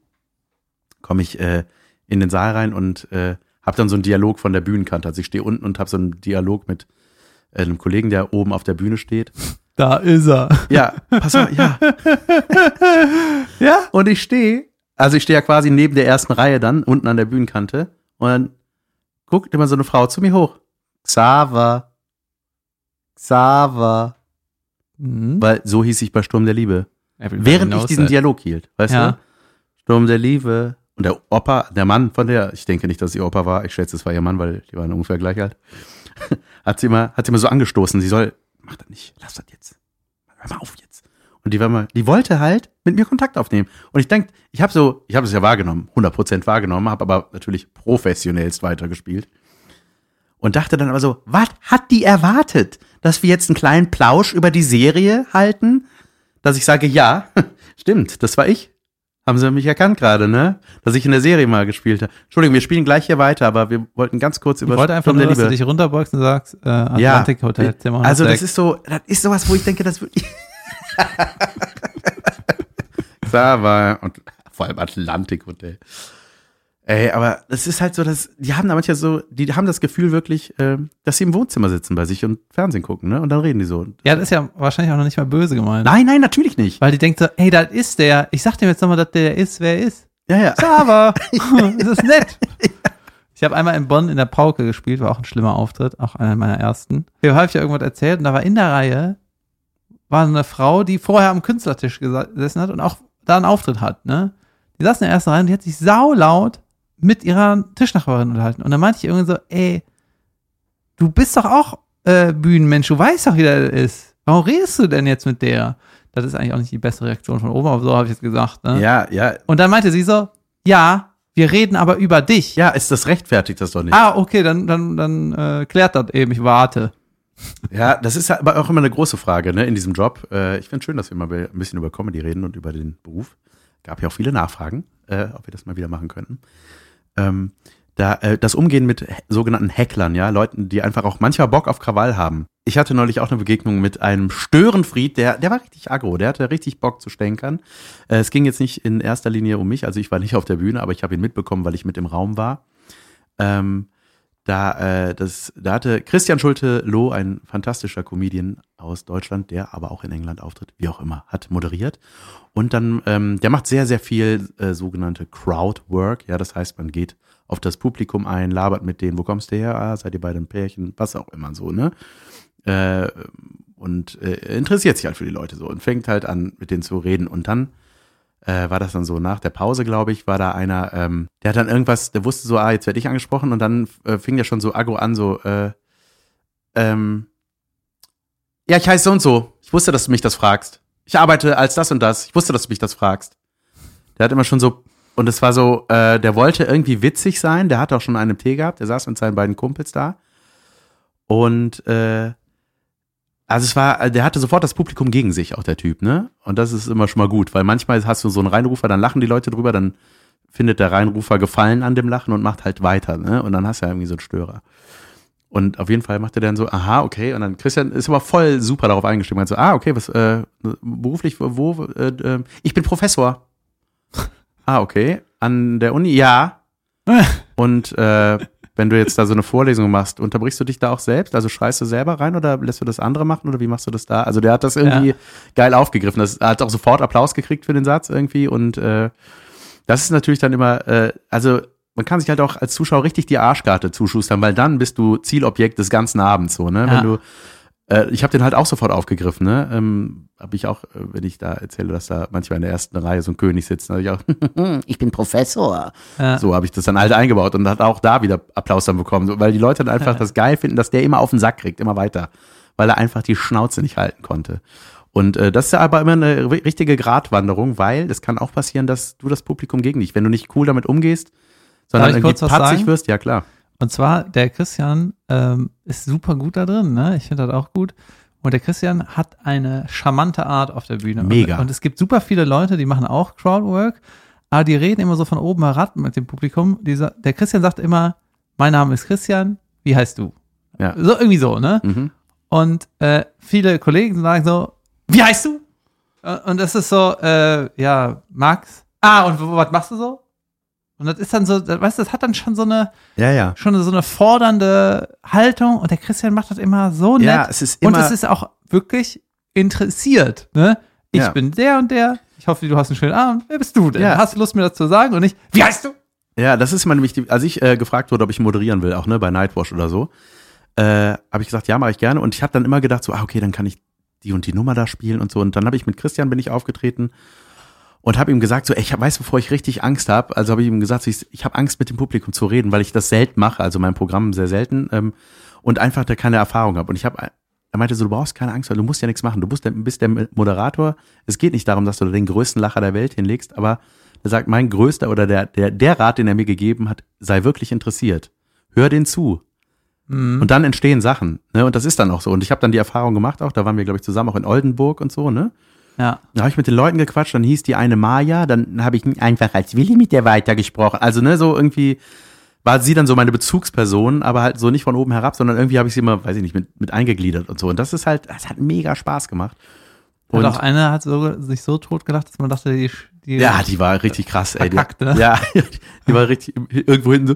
komme ich äh, in den Saal rein und äh, habe dann so einen Dialog von der Bühnenkante. Also ich stehe unten und habe so einen Dialog mit äh, einem Kollegen, der oben auf der Bühne steht. Da ist er. Ja, pass auf, ja. [laughs] Ja? Und ich stehe, also ich stehe ja quasi neben der ersten Reihe dann, unten an der Bühnenkante. Und dann guckt immer so eine Frau zu mir hoch. Xaver. Xaver. Mhm. Weil so hieß ich bei Sturm der Liebe. Everybody Während ich diesen that. Dialog hielt, weißt Ja. du? Sturm der Liebe. Und der Opa, der Mann von der, ich denke nicht, dass sie Opa war, ich schätze, es war ihr Mann, weil die waren ungefähr gleich alt, [laughs] hat sie immer, hat sie immer so angestoßen, sie soll, mach das nicht, lass das jetzt. Hör mal auf jetzt. Und die war mal, die wollte halt mit mir Kontakt aufnehmen. Und ich denke, ich habe so, ich habe es ja wahrgenommen, 100% wahrgenommen, habe aber natürlich professionellst weitergespielt. Und dachte dann aber so, was hat die erwartet? Dass wir jetzt einen kleinen Plausch über die Serie halten? Dass ich sage, ja, [laughs] stimmt, das war ich. Haben sie mich erkannt gerade, ne? Dass ich in der Serie mal gespielt habe. Entschuldigung, wir spielen gleich hier weiter, aber wir wollten ganz kurz Ich über wollte einfach nur, der dass du Liebe. dich runterbeugst und sagst, äh, Atlantic Hotel, Zimmer Also das 106. ist so, das ist sowas, wo ich denke, das würde Sava [laughs] und vor allem Atlantik Hotel. Ey, aber das ist halt so, dass die haben da manchmal so, die haben das Gefühl wirklich, äh, dass sie im Wohnzimmer sitzen bei sich und Fernsehen gucken, ne? Und dann reden die so. Ja, das ist ja wahrscheinlich auch noch nicht mal böse gemeint. Nein, nein, natürlich nicht. Weil die denkt so, hey, das ist der. Ich sag dem jetzt nochmal, dass der ist, wer er ist. Ja, ja. Aber, [laughs] [laughs] das ist nett. Ich habe einmal in Bonn in der Pauke gespielt, war auch ein schlimmer Auftritt, auch einer meiner ersten. Hier habe ich ja irgendwas erzählt und da war in der Reihe war eine Frau, die vorher am Künstlertisch gesessen hat und auch da einen Auftritt hat, ne? Die saß in der ersten Reihe und die hat sich saulaut mit ihrer Tischnachbarin unterhalten. Und dann meinte ich irgendwie so, ey, du bist doch auch äh, Bühnenmensch, du weißt doch, wie das ist. warum redest du denn jetzt mit der? Das ist eigentlich auch nicht die beste Reaktion von oben, aber so habe ich jetzt gesagt. Ne? Ja, ja, Und dann meinte sie so, ja, wir reden aber über dich. ja, ist das rechtfertigt das doch nicht. Ah, okay, dann, dann, dann äh, klärt das eben, ich warte. Ja, das ist ja aber auch immer eine große Frage, ne, in diesem Job. Äh, ich finde schön, dass wir mal ein bisschen über Comedy reden und über den Beruf. Gab ja auch viele Nachfragen, äh, ob wir das mal wieder machen könnten. Ähm, da, äh, das Umgehen mit sogenannten Hecklern, ja, Leuten, die einfach auch manchmal Bock auf Krawall haben. Ich hatte neulich auch eine Begegnung mit einem Störenfried, der, der war richtig aggro, der hatte richtig Bock zu stänkern. Äh, es ging jetzt nicht in erster Linie um mich, also ich war nicht auf der Bühne, aber ich habe ihn mitbekommen, weil ich mit im Raum war. Ähm, da, äh, das, da hatte Christian Schulte-Loh, ein fantastischer Comedian aus Deutschland, der aber auch in England auftritt, wie auch immer, hat moderiert. Und dann, ähm, der macht sehr, sehr viel äh, sogenannte Crowdwork. Ja, das heißt, man geht auf das Publikum ein, labert mit denen, wo kommst du her? Ah, seid ihr bei den Pärchen? Was auch immer so, ne? Äh, und äh, interessiert sich halt für die Leute so und fängt halt an, mit denen zu reden. Und dann äh, war das dann so nach der Pause, glaube ich, war da einer, ähm, der hat dann irgendwas, der wusste so, ah, jetzt werde ich angesprochen und dann äh, fing der schon so aggro an, so, äh, ähm, ja, ich heiße so und so. Ich wusste, dass du mich das fragst. Ich arbeite als das und das. Ich wusste, dass du mich das fragst. Der hat immer schon so, und es war so, äh, der wollte irgendwie witzig sein. Der hat auch schon einen Tee gehabt. Der saß mit seinen beiden Kumpels da. Und äh, also es war, der hatte sofort das Publikum gegen sich, auch der Typ, ne? Und das ist immer schon mal gut, weil manchmal hast du so einen Reinrufer, dann lachen die Leute drüber, dann findet der Reinrufer Gefallen an dem Lachen und macht halt weiter, ne? Und dann hast du ja irgendwie so einen Störer. Und auf jeden Fall macht er dann so, aha, okay. Und dann Christian ist aber voll super darauf eingestimmt. Meint so, ah, okay, was, äh, beruflich, wo, äh, äh, ich bin Professor. [laughs] ah, okay. An der Uni, ja. [laughs] Und äh, wenn du jetzt da so eine Vorlesung machst, unterbrichst du dich da auch selbst? Also schreist du selber rein oder lässt du das andere machen oder wie machst du das da? Also der hat das irgendwie Ja. geil aufgegriffen. Das er hat auch sofort Applaus gekriegt für den Satz irgendwie und äh, das ist natürlich dann immer, äh, also man kann sich halt auch als Zuschauer richtig die Arschkarte zuschustern, weil dann bist du Zielobjekt des ganzen Abends so, ne? Ja. Wenn du äh, ich habe den halt auch sofort aufgegriffen, ne? Ähm, habe ich auch, äh, wenn ich da erzähle, dass da manchmal in der ersten Reihe so ein König sitzt, dann hab ich auch, [laughs] Ich bin Professor. Ja. so habe ich das dann halt eingebaut und hat auch da wieder Applaus dann bekommen, weil die Leute dann einfach das geil finden, dass der immer auf den Sack kriegt, immer weiter, weil er einfach die Schnauze nicht halten konnte. Und äh, das ist ja aber immer eine ri- richtige Gratwanderung, weil es kann auch passieren, dass du das Publikum gegen dich, wenn du nicht cool damit umgehst, sondern irgendwie patzig sagen? wirst, ja klar. Und zwar, der Christian ähm, ist super gut da drin, ne? Ich finde das auch gut. Und der Christian hat eine charmante Art auf der Bühne. Mega. Und, und es gibt super viele Leute, die machen auch Crowdwork, aber die reden immer so von oben herab mit dem Publikum. Dieser, der Christian sagt immer, mein Name ist Christian, wie heißt du? Ja. So irgendwie so, ne? Mhm. Und äh, viele Kollegen sagen so, wie heißt du? Und das ist so, äh, ja, Max. Ah, und was machst du so? Und das ist dann so, das- weißt du, das hat dann schon so eine, Ja, ja. schon so eine fordernde Haltung und der Christian macht das immer so nett. Ja, es ist und immer- es ist auch wirklich interessiert, ne? Ich Ja. bin der und der. Ich hoffe, du hast einen schönen Abend. Wer bist du denn? Ja. Hast du Lust, mir das zu sagen? Und nicht, wie heißt du? Ja, das ist immer nämlich, die, als ich äh, gefragt wurde, ob ich moderieren will, auch ne, bei Nightwash oder so, äh, habe ich gesagt, ja, mache ich gerne. Und ich habe dann immer gedacht, so, ah, okay, dann kann ich die und die Nummer da spielen und so. Und dann habe ich mit Christian bin ich aufgetreten und habe ihm gesagt, so, ey, ich weiß, bevor ich richtig Angst habe, also habe ich ihm gesagt, so, ich, ich habe Angst mit dem Publikum zu reden, weil ich das selten mache, also mein Programm sehr selten ähm, und einfach da keine Erfahrung habe. Und ich habe, er meinte so, du brauchst keine Angst, weil du musst ja nichts machen. Du bist der, bist der Moderator. Es geht nicht darum, dass du den größten Lacher der Welt hinlegst, aber er sagt, mein größter oder der, der, der Rat, den er mir gegeben hat, sei wirklich interessiert. Hör den zu. Und dann entstehen Sachen. Ne? Und das ist dann auch so. Und ich habe dann die Erfahrung gemacht auch, da waren wir, glaube ich, zusammen auch in Oldenburg und so, ne? Ja. Da habe ich mit den Leuten gequatscht, dann hieß die eine Maja, dann habe ich einfach als Willi mit der weitergesprochen. Also, ne, so irgendwie war sie dann so meine Bezugsperson, aber halt so nicht von oben herab, sondern irgendwie habe ich sie immer, weiß ich nicht, mit, mit eingegliedert und so. Und das ist halt, das hat mega Spaß gemacht. Und Und auch einer hat so, sich so tot gelacht, dass man dachte, die, die ja, die war richtig krass, ey. Die, ne? Ja, [laughs] die war richtig irgendwo hinten so.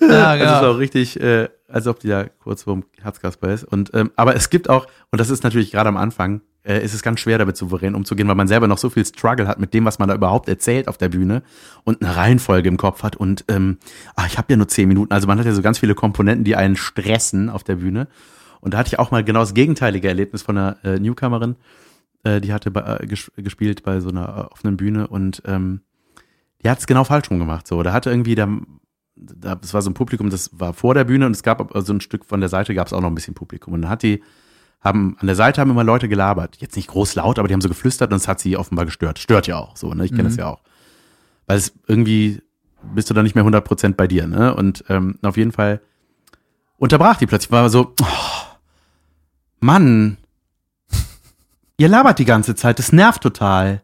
ja, Also genau. war auch richtig, äh, als ob die da kurz vorm Herzkasper ist. Und ähm, aber es gibt auch, und das ist natürlich gerade am Anfang, äh, ist es ganz schwer, damit souverän umzugehen, weil man selber noch so viel Struggle hat mit dem, was man da überhaupt erzählt auf der Bühne und eine Reihenfolge im Kopf hat. Und ähm, ach, ich habe ja nur zehn Minuten. Also man hat ja so ganz viele Komponenten, die einen stressen auf der Bühne. Und da hatte ich auch mal genau das gegenteilige Erlebnis von einer äh, Newcomerin. Äh, die hatte bei, äh, ges gespielt bei so einer äh, offenen Bühne und ähm, die hat es genau falsch rum gemacht. So, da hatte irgendwie da, das war so ein Publikum, das war vor der Bühne und es gab so ein Stück von der Seite gab es auch noch ein bisschen Publikum. Und dann hat die, haben an der Seite haben immer Leute gelabert. Jetzt nicht groß laut, aber die haben so geflüstert und es hat sie offenbar gestört. Stört ja auch so, ne? Ich kenne das ja auch. Weil es irgendwie bist du dann nicht mehr 100% bei dir, ne? Und ähm, auf jeden Fall unterbrach die plötzlich. War so, oh, Mann, ihr labert die ganze Zeit, das nervt total.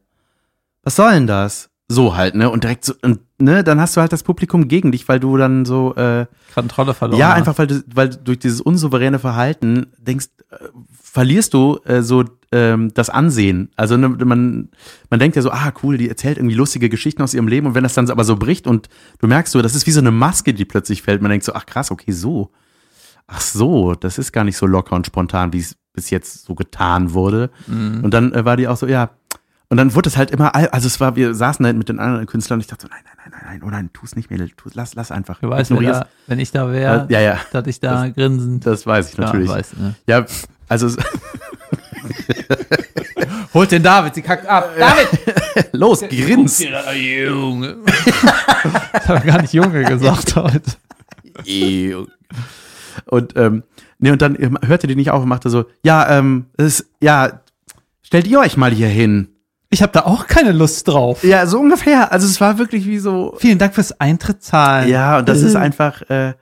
Was soll denn das? So halt, ne? Und direkt so, und, ne, dann hast du halt das Publikum gegen dich, weil du dann so, äh, Kontrolle verloren. ja, einfach weil du, weil du durch dieses unsouveräne Verhalten denkst, äh, verlierst du äh, so ähm, das Ansehen. Also ne, man, man denkt ja so, ah cool, die erzählt irgendwie lustige Geschichten aus ihrem Leben und wenn das dann aber so bricht und du merkst so, das ist wie so eine Maske, die plötzlich fällt, man denkt so, ach krass, okay, so. Ach so, das ist gar nicht so locker und spontan, wie es bis jetzt so getan wurde. Mhm. Und dann äh, war die auch so, ja. Und dann wurde es halt immer, also es war, wir saßen halt mit den anderen Künstlern und ich dachte so, nein, nein, nein, nein, nein, oh nein, tu es nicht, Mädel, tu, lass, lass einfach. Du weißt, wenn, da, wenn ich da wäre, Äh, ja, ja, dass ich da grinsend. das weiß ich natürlich. Ja, weißt, du, ne? Ja, also es- [laughs] Holt den David, sie kackt ab. David! [laughs] los, grins. Junge. [laughs] ich habe gar nicht Junge gesagt heute. Und ähm, nee, und dann hörte die nicht auf und machte so, ja, ähm, es ist, ja, stellt ihr euch mal hier hin. Ich habe da auch keine Lust drauf. Ja, so ungefähr. Also es war wirklich wie so. Vielen Dank fürs Eintritt zahlen. Ja, und das ist einfach, äh,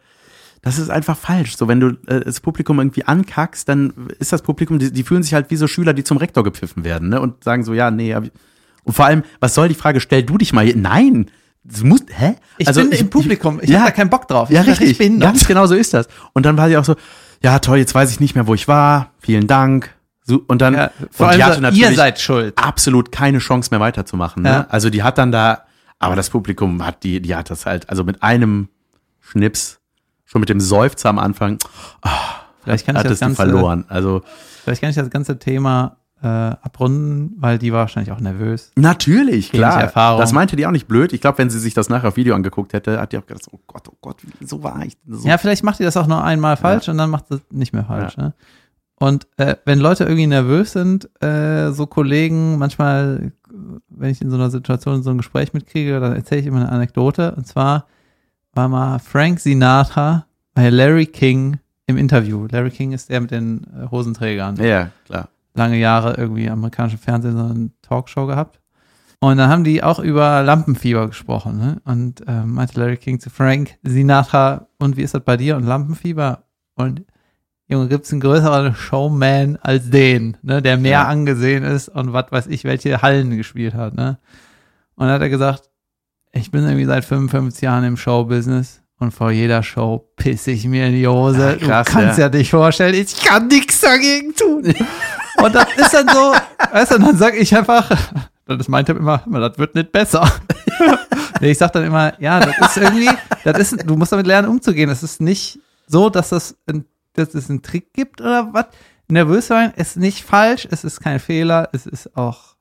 das ist einfach falsch. So, wenn du äh, das Publikum irgendwie ankackst, dann ist das Publikum, die, die fühlen sich halt wie so Schüler, die zum Rektor gepfiffen werden, ne? Und sagen so, ja, nee, hab ich, und vor allem, was soll die Frage, stell du dich mal hier? Nein! Du musst, hä? Ich bin im Publikum. Ich ja, hab da keinen Bock drauf. Ich ja, richtig. behindert. Ganz genau so ist das. Und dann war sie auch so, ja, toll, jetzt weiß ich nicht mehr, wo ich war. Vielen Dank. So, und dann, Ja, vor und die allem, ihr seid schuld. absolut keine Chance mehr weiterzumachen. Ne? Ja. Also die hat dann da, aber das Publikum hat die, die hat das halt, also mit einem Schnips, schon mit dem Seufzer am Anfang, Vielleicht kann ich hat das es die ganze, verloren. Also vielleicht kann ich das ganze Thema äh, abrunden, weil die war wahrscheinlich auch nervös. natürlich, klar. Erfahrung. Das meinte die auch nicht blöd. Ich glaube, wenn sie sich das nachher auf Video angeguckt hätte, hat die auch gedacht, oh Gott, oh Gott, so war ich. So. Ja, vielleicht macht ihr das auch nur einmal falsch und dann macht es nicht mehr falsch. Ne? Und äh, wenn Leute irgendwie nervös sind, äh, so Kollegen, manchmal, wenn ich in so einer Situation so ein Gespräch mitkriege, dann erzähle ich immer eine Anekdote. Und zwar war mal Frank Sinatra bei Larry King im Interview. Larry King ist der mit den äh, Hosenträgern. ja, klar. lange Jahre irgendwie amerikanischen Fernsehen so eine Talkshow gehabt. Und dann haben die auch über Lampenfieber gesprochen. Ne? Und äh, meinte Larry King zu Frank Sinatra, und wie ist das bei dir und Lampenfieber? Und Junge, gibt's einen größeren Showman als den, ne? der mehr Ja. angesehen ist und was weiß ich, welche Hallen gespielt hat. Ne? Und dann hat er gesagt, ich bin irgendwie seit 55 Jahren im Showbusiness und vor jeder Show pisse ich mir in die Hose. Ach, krass, du kannst ja. ja. dich vorstellen, ich kann nichts dagegen tun. [laughs] Und das ist dann so, weißt du, dann sag ich einfach, [laughs] das meinte immer, das wird nicht besser. [laughs] nee, ich sag dann immer, ja, das ist irgendwie, das ist, du musst damit lernen, umzugehen. Es ist nicht so, dass das ein, dass es einen Trick gibt oder was. Nervös sein ist nicht falsch, es ist kein Fehler, es ist auch,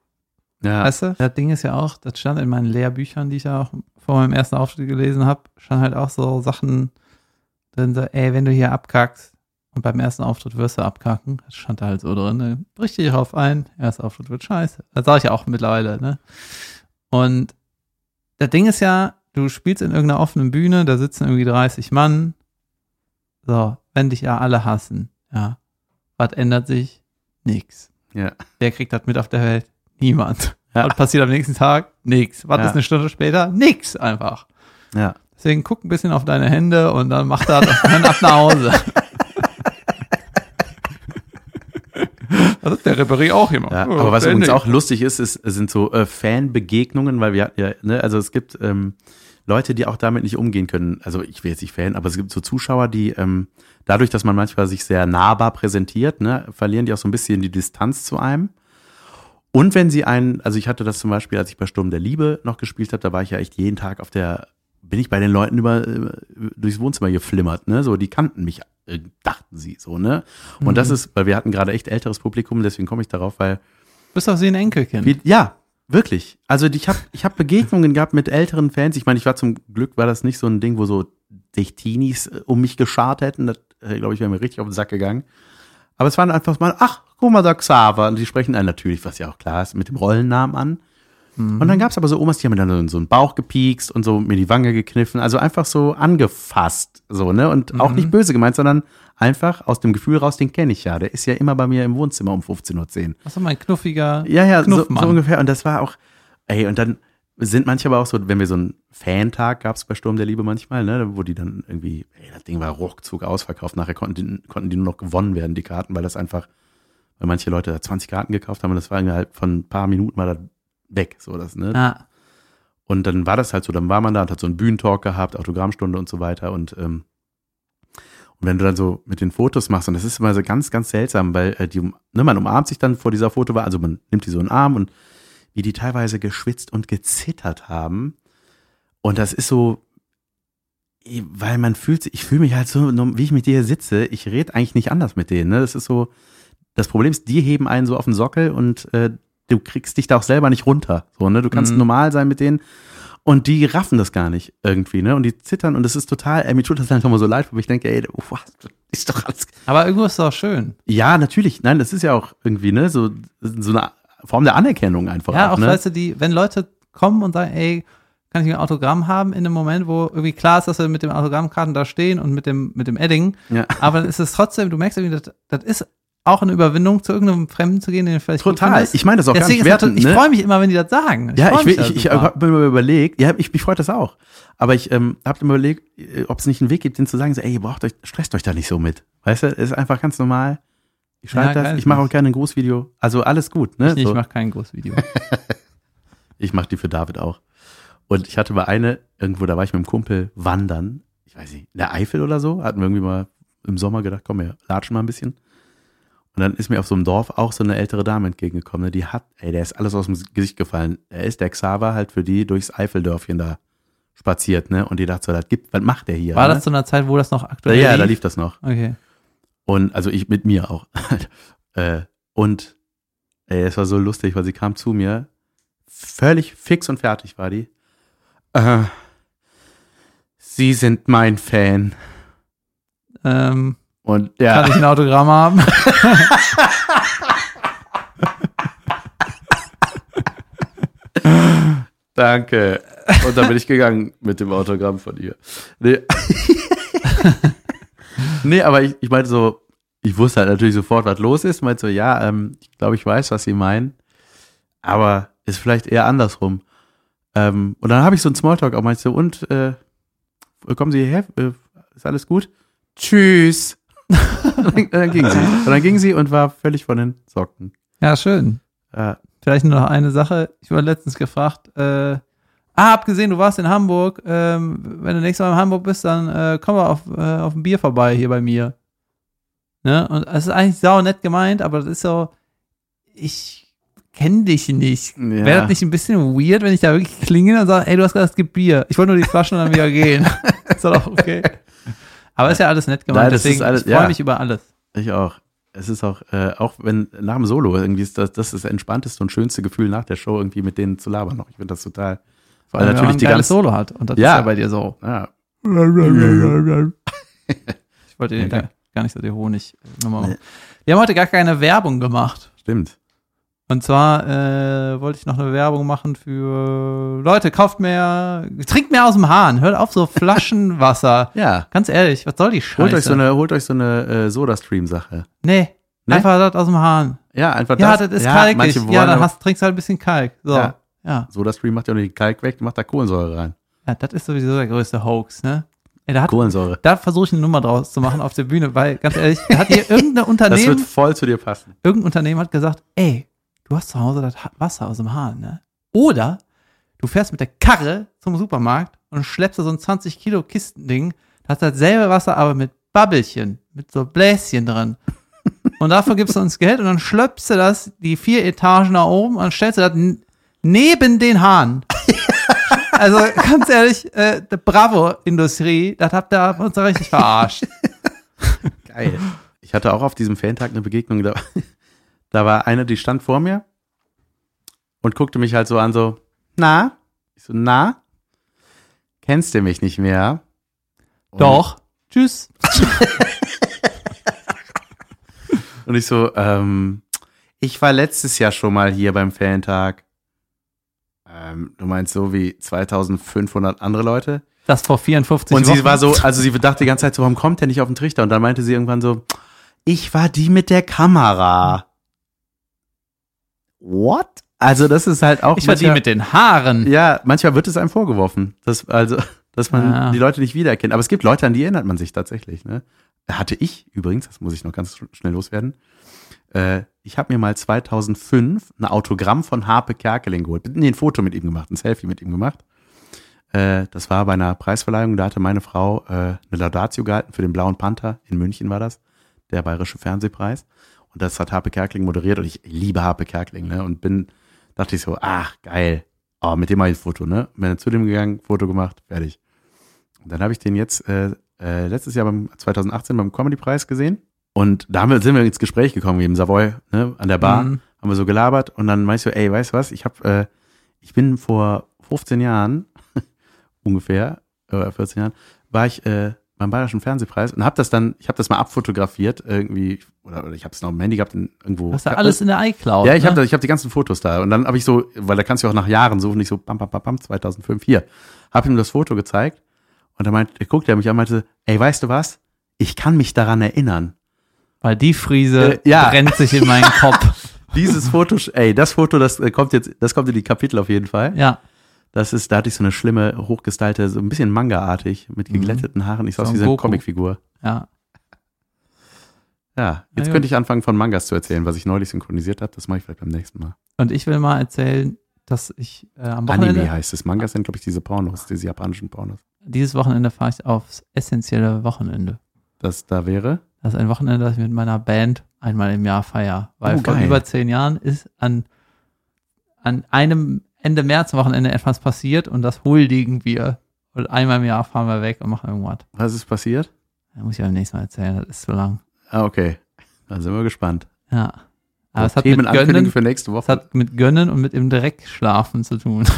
Ja. weißt du, das Ding ist ja auch, das stand in meinen Lehrbüchern, die ich ja auch vor meinem ersten Auftritt gelesen habe, stand halt auch so Sachen drin, so, ey, wenn du hier abkackst, und beim ersten Auftritt wirst du abkacken. Das stand da halt so drin. Ne? Brich dich drauf ein. Erster Auftritt wird scheiße. Das sage ich ja auch mittlerweile. Ne? Und das Ding ist ja, du spielst in irgendeiner offenen Bühne, da sitzen irgendwie 30 Mann. So, wenn dich ja alle hassen, ja, was ändert sich? Nix. ja. Wer kriegt das mit auf der Welt? Niemand. Ja. Was passiert am nächsten Tag? Nix. Was Ja. ist eine Stunde später? Nix einfach. Ja. Deswegen guck ein bisschen auf deine Hände und dann mach das und dann ab nach Hause. [laughs] Das ist der Referee auch immer. Ja, Oh, aber was beendet. übrigens auch lustig ist, ist sind so äh, Fanbegegnungen, weil wir ja, ne, also es gibt ähm, Leute, die auch damit nicht umgehen können. Also ich will jetzt nicht Fan, aber es gibt so Zuschauer, die ähm, dadurch, dass man manchmal sich sehr nahbar präsentiert, ne, verlieren die auch so ein bisschen die Distanz zu einem. Und wenn sie einen, also ich hatte das zum Beispiel, als ich bei Sturm der Liebe noch gespielt habe, da war ich ja echt jeden Tag auf der, bin ich bei den Leuten über äh, durchs Wohnzimmer geflimmert, ne? So, die kannten mich, äh, dachten sie so, ne? Und das ist, weil wir hatten gerade echt älteres Publikum, deswegen komme ich darauf, weil Bist doch sie ein Enkelkind. wie, ja, wirklich. Also ich habe ich hab Begegnungen gehabt mit älteren Fans. Ich meine, ich war zum Glück, war das nicht so ein Ding, wo so sich Teenies äh, um mich geschart hätten. Das, äh, glaube ich, wäre mir richtig auf den Sack gegangen. Aber es waren einfach mal, ach, guck mal, da Xaver. Und die sprechen einen natürlich, was ja auch klar ist, mit dem Rollennamen an. Mhm. Und dann gab es aber so Omas, die haben mir dann so, so einen Bauch gepiekst und so mir die Wange gekniffen. Also einfach so angefasst. So, ne? Und auch Mhm. nicht böse gemeint, sondern einfach aus dem Gefühl raus, den kenne ich ja. Der ist ja immer bei mir im Wohnzimmer um 15.10 Uhr. Ist mein knuffiger Ja, ja, so, so ungefähr. Und das war auch, ey, und dann sind manche aber auch so, wenn wir so einen Fantag gab es bei Sturm der Liebe manchmal, ne, wo die dann irgendwie, ey, das Ding war ruckzuck ausverkauft. Nachher konnten die, konnten die nur noch gewonnen werden, die Karten, weil das einfach, weil manche Leute da 20 Karten gekauft haben und das war innerhalb von ein paar Minuten mal da weg, so das, ne. Ah, Und dann war das halt so, dann war man da und hat so einen Bühnentalk gehabt, Autogrammstunde und so weiter und ähm, und wenn du dann so mit den Fotos machst, und das ist immer so ganz, ganz seltsam, weil äh, die, ne, man umarmt sich dann vor dieser Fotowahl, also man nimmt die so in den Arm und wie die teilweise geschwitzt und gezittert haben. Und das ist so, weil man fühlt sich, ich fühle mich halt so, wie ich mit dir sitze, ich rede eigentlich nicht anders mit denen. Ne? Das ist so, das Problem ist, die heben einen so auf den Sockel und äh, du kriegst dich da auch selber nicht runter. So, ne? Du kannst Mhm. normal sein mit denen. Und die raffen das gar nicht irgendwie, ne? Und die zittern und es ist total, ey, mir tut das einfach mal so leid, weil ich denke, ey, was, ist doch alles. aber irgendwo ist es auch schön. Ja, natürlich. Nein, das ist ja auch irgendwie, ne, so, so eine Form der Anerkennung einfach. Ja, auch, ne? weißt du, die, wenn Leute kommen und sagen, ey, kann ich ein Autogramm haben in einem Moment, wo irgendwie klar ist, dass wir mit dem Autogrammkarten da stehen und mit dem, mit dem Edding. Ja. Aber dann ist es trotzdem, du merkst irgendwie, das, das ist auch eine Überwindung, zu irgendeinem Fremden zu gehen, den vielleicht Total. Ich meine das auch Deswegen gar nicht wertend, ich ne? freue mich immer, wenn die das sagen. Ja, freu ich, will, da ich, ich habe mir überlegt, ja, ich, mich freut das auch. Aber ich ähm, habe mir überlegt, äh, ob es nicht einen Weg gibt, denen zu sagen, so, ey, ihr braucht euch, stresst euch da nicht so mit. Weißt du, ist einfach ganz normal. Ich schreibe Ja, das, ich mache auch gerne ein Großvideo. Also alles gut, ne? ich, so. ich mache kein Großvideo. [laughs] Ich mache die für David auch. Und ich hatte mal eine, irgendwo, da war ich mit einem Kumpel wandern. Ich weiß nicht, in der Eifel oder so. Hatten wir irgendwie mal im Sommer gedacht, komm, wir latschen mal ein bisschen. Und dann ist mir auf so einem Dorf auch so eine ältere Dame entgegengekommen. ne, Die hat, ey, der ist alles aus dem Gesicht gefallen. Er ist der Xaver halt für die durchs Eifeldörfchen da spaziert, ne? Und die dachte so, das gibt, was macht der hier? War ne? das zu einer Zeit, wo das noch Ja, aktuell ja, da lief das noch. Okay. Und also ich mit mir auch. [laughs] äh, und ey, es war so lustig, weil sie kam zu mir, völlig fix und fertig war die. Äh, sie sind mein Fan. Ähm, Und Kann ja, ich ein Autogramm haben? [laughs] danke. Und dann bin ich gegangen mit dem Autogramm von ihr. Nee, [laughs] nee aber ich, ich meinte so, ich wusste halt natürlich sofort, was los ist. Meinte so, ja, ähm, ich glaube, ich weiß, was sie meinen. Aber ist vielleicht eher andersrum. Ähm, und dann habe ich so einen Smalltalk auch meinte so, und äh, kommen Sie hierher? Äh, ist alles gut? Tschüss. Und [laughs] dann, dann ging sie. Und dann ging sie und war völlig von den Socken. Ja, schön. Äh, Vielleicht nur noch eine Sache. Ich wurde letztens gefragt, äh, ah, hab gesehen, du warst in Hamburg. Ähm, wenn du nächstes Mal in Hamburg bist, dann äh, komm mal auf, äh, auf ein Bier vorbei hier bei mir. Ne? Und es ist eigentlich sau nett gemeint, aber das ist so, ich kenne dich nicht. Ja. Wäre das nicht ein bisschen weird, wenn ich da wirklich klingel und sage, ey, du hast gesagt, es gibt Bier. Ich wollte nur die Flaschen und dann wieder gehen. [laughs] ist doch okay. Aber ist ja alles nett gemeint, Nein, deswegen alles- ich freue ja. mich über alles. Ich auch. Es ist auch, äh, auch wenn nach dem Solo irgendwie ist das, das ist das entspannteste und schönste Gefühl nach der Show irgendwie mit denen zu labern noch. Ich finde das total. Vor allem, Weil wenn man natürlich die ganze- Solo hat. Und das Ja. ist ja bei dir so. Ja, Ich wollte dir Ja. gar, nicht so die Honig Nummer machen. Nee. Wir haben heute gar keine Werbung gemacht. stimmt. Und zwar äh, wollte ich noch eine Werbung machen für Leute, kauft mehr, trinkt mehr aus dem Hahn, hört auf so Flaschenwasser. [laughs] Ja. Ganz ehrlich, was soll die Scheiße? Holt euch so eine, holt euch so eine äh, Soda-Stream-Sache. nee, Nee? einfach das aus dem Hahn. Ja, einfach Ja, das. das ist ja, kalkig. Ja, dann hast, trinkst halt ein bisschen Kalk. So, Ja. ja. Soda-Stream macht ja nicht den Kalk weg, macht da Kohlensäure rein. Ja, das ist sowieso der größte Hoax, ne? Ey, da hat, Kohlensäure. da versuche ich eine Nummer draus zu machen auf der Bühne, weil, ganz ehrlich, da hat hier [laughs] irgendein Das Unternehmen wird voll zu dir passen. irgendein Unternehmen hat gesagt, ey, du hast zu Hause das Wasser aus dem Hahn, ne? Oder du fährst mit der Karre zum Supermarkt und schleppst da so ein 20 Kilo Kistending, das hat dasselbe Wasser, aber mit Babbelchen, mit so Bläschen drin. [laughs] Und dafür gibst du uns Geld und dann schlöpfst du das die vier Etagen nach oben und stellst du das neben den Hahn. [laughs] Also ganz ehrlich, äh, Bravo-Industrie, das habt ihr uns richtig verarscht. [laughs] Geil. Ich hatte auch auf diesem Fantag eine Begegnung, da, da war eine, die stand vor mir und guckte mich halt so an, so, na? Ich so, na? Kennst du mich nicht mehr? Und, Doch. Tschüss. [laughs] Und ich so, ähm, ich war letztes Jahr schon mal hier beim Fantag. Äh, Ähm, du meinst so wie 2500 andere Leute? Das vor 54 Und Wochen. sie war so, also sie dachte die ganze Zeit so, warum kommt der nicht auf den Trichter? Und dann meinte sie irgendwann so, ich war die mit der Kamera. What? Also das ist halt auch ich war die mit den Haaren. Ja, manchmal wird es einem vorgeworfen, dass, also, [laughs] dass man Ja. die Leute nicht wiedererkennt. Aber es gibt Leute, an die erinnert man sich tatsächlich. Ne? Hatte ich übrigens, das muss ich noch ganz sch- schnell loswerden. Äh, ich habe mir mal 2005 ein Autogramm von Harpe Kerkeling geholt. Nee, ein Foto mit ihm gemacht, ein Selfie mit ihm gemacht. Äh, das war bei einer Preisverleihung, da hatte meine Frau äh, eine Laudatio gehalten für den Blauen Panther. In München war das, der Bayerische Fernsehpreis. Und das hat Harpe Kerkeling moderiert und ich liebe Harpe Kerkeling, ne? Und bin, dachte ich so, ach, geil. Oh, mit dem mache ich ein Foto, ne? Bin dann zu dem gegangen, Foto gemacht, fertig. Und dann habe ich den jetzt äh, äh, letztes Jahr beim 2018 beim Comedy-Preis gesehen. Und da haben wir, sind wir ins Gespräch gekommen, im Savoy, ne, an der Bar, Mhm. haben wir so gelabert und dann meinst du, ey, weißt du was, ich habe, äh, ich bin vor 15 Jahren, [laughs] ungefähr, äh, 14 Jahren, war ich äh, beim Bayerischen Fernsehpreis und habe das dann, ich habe das mal abfotografiert, irgendwie, oder, oder ich habe es noch im Handy gehabt, in, irgendwo. Hast du alles in der iCloud? Ja, ich ne? habe ich hab die ganzen Fotos da. Und dann habe ich so, weil da kannst du auch nach Jahren suchen, nicht so, bam, bam, bam, bam, 2005, hier. Hab ihm das Foto gezeigt und dann meint, er guckte er mich an und meinte, ey, weißt du was? Ich kann mich daran erinnern. Weil die Friese Äh, ja. brennt sich in meinen Kopf. [laughs] Dieses Foto, ey, das Foto, das äh, kommt jetzt, das kommt in die Kapitel auf jeden Fall. Ja. Das ist, da hatte ich so eine schlimme, hochgestylte, so ein bisschen Manga-artig, mit geglätteten Haaren. Ich sah Mhm. So aus wie so eine. Comicfigur. Ja. Ja, jetzt Ja, könnte ich anfangen von Mangas zu erzählen, was ich neulich synchronisiert habe. Das mache ich vielleicht beim nächsten Mal. Und ich will mal erzählen, dass ich äh, am Wochenende, Anime heißt es. Mangas sind, glaube ich, diese Pornos, diese japanischen Pornos. dieses Wochenende fahre ich aufs essentielle Wochenende. Das da wäre. Das ist ein Wochenende, das ich mit meiner Band einmal im Jahr feiere. Weil Oh, vor über zehn Jahren ist an, an einem Ende März Wochenende etwas passiert und das huldigen wir. Und einmal im Jahr fahren wir weg und machen irgendwas. Was ist passiert? Da muss ich beim nächsten Mal erzählen, das ist zu lang. Ah, okay. Dann sind wir gespannt. Ja. Aber es hat, mit Gönnen, für nächste es Woche. hat mit Gönnen und mit im Dreck schlafen zu tun. [laughs]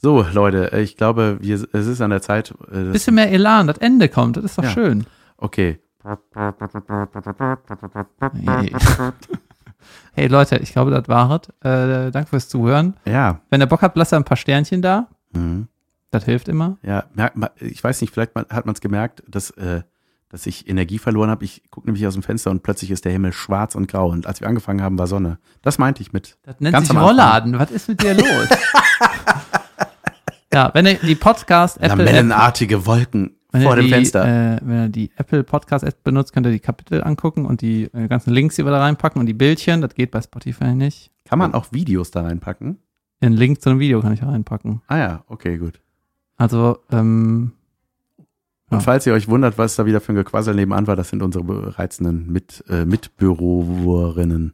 So, Leute, äh, ich glaube, wir, es ist an der Zeit. äh, das- Bisschen mehr Elan, das Ende kommt, das ist doch Ja. schön. Okay. Hey. Hey Leute, ich glaube, das war's. Äh, danke fürs Zuhören. Ja. Wenn ihr Bock habt, lasst ein paar Sternchen da. Mhm. Das hilft immer. Ja, merkt man, ich weiß nicht, vielleicht hat man es gemerkt, dass, äh, dass ich Energie verloren habe. Ich gucke nämlich aus dem Fenster und plötzlich ist der Himmel schwarz und grau. Und als wir angefangen haben, war Sonne. Das meinte ich mit. Das nennt sich. Rollladen. Was ist mit dir los? [laughs] ja, wenn ihr die Podcast Apple App, Lamellenartige Wolken wenn vor dem die, Fenster. Äh, wenn ihr die Apple Podcast App benutzt, könnt ihr die Kapitel angucken und die äh, ganzen Links, die wir da reinpacken und die Bildchen. Das geht bei Spotify nicht. Kann man auch Videos da reinpacken? Den Link zu einem Video kann ich reinpacken. Ah ja, okay, gut. Also, ähm, Und falls ihr euch wundert, was da wieder für ein Gequassel nebenan war, das sind unsere reizenden Mit, äh, Mitbürowerinnen.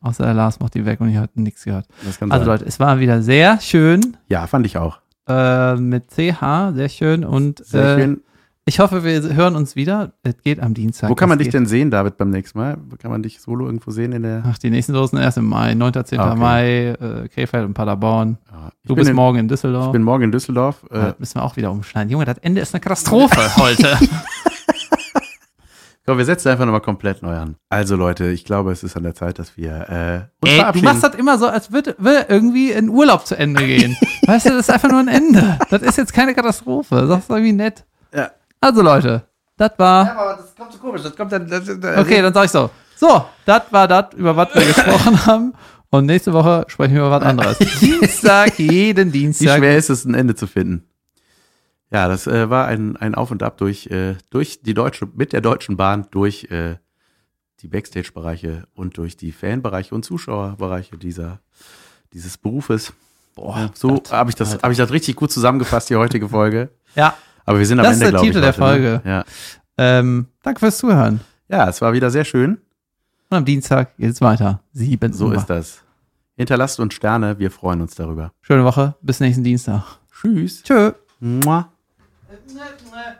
außer der Lars macht die weg und ich habe nichts gehört. Also sein. Leute, es war wieder sehr schön Ja, fand ich auch. Äh, mit CH, sehr schön und Sehr äh, schön. ich hoffe, wir hören uns wieder. Es geht am Dienstag. Wo kann man dich geht- denn sehen, David, beim nächsten Mal? Wo kann man dich solo irgendwo sehen in der. Ach, die nächsten Dosen erst im Mai, 9. 10. Okay. Mai, äh, Krefeld und Paderborn. Ich Du bist in, morgen in Düsseldorf. Ich bin morgen in Düsseldorf. Äh, müssen wir auch wieder umschneiden. Junge, das Ende ist eine Katastrophe [laughs] heute. [laughs] komm, wir setzen einfach nochmal komplett neu an. Also, Leute, ich glaube, es ist an der Zeit, dass wir äh, uns Ey, du machst das immer so, als würde, würde irgendwie ein Urlaub zu Ende gehen. [laughs] weißt du, das ist einfach nur ein Ende. Das ist jetzt keine Katastrophe. Das ist irgendwie nett. Ja. Also Leute, das war. aber das kommt so komisch. Das kommt dann. Das, Okay, dann sag ich so. So, das war das, über was wir gesprochen [laughs] haben. Und nächste Woche sprechen wir über was anderes. [laughs] Dienstag, jeden Wie Dienstag. schwer ist es, ein Ende zu finden? Ja, das äh, war ein, ein Auf und Ab durch, äh, durch die deutsche, mit der Deutschen Bahn, durch äh, die Backstage-Bereiche und durch die Fanbereiche und Zuschauerbereiche dieser, dieses Berufes. Boah, so habe ich das, habe ich das richtig gut zusammengefasst, die heutige Folge. [laughs] Ja, Aber wir sind am Das ist Ende, der glaube ich. Titel der heute, ne? Folge. Ja. ähm, danke fürs Zuhören. ja, es war wieder sehr schön. Und am Dienstag geht's weiter. Sieben So Uhr. ist das. Hinterlasst uns Sterne, wir freuen uns darüber. Schöne Woche. Bis nächsten Dienstag. Tschüss. Tschö. Mua. Нет, нет.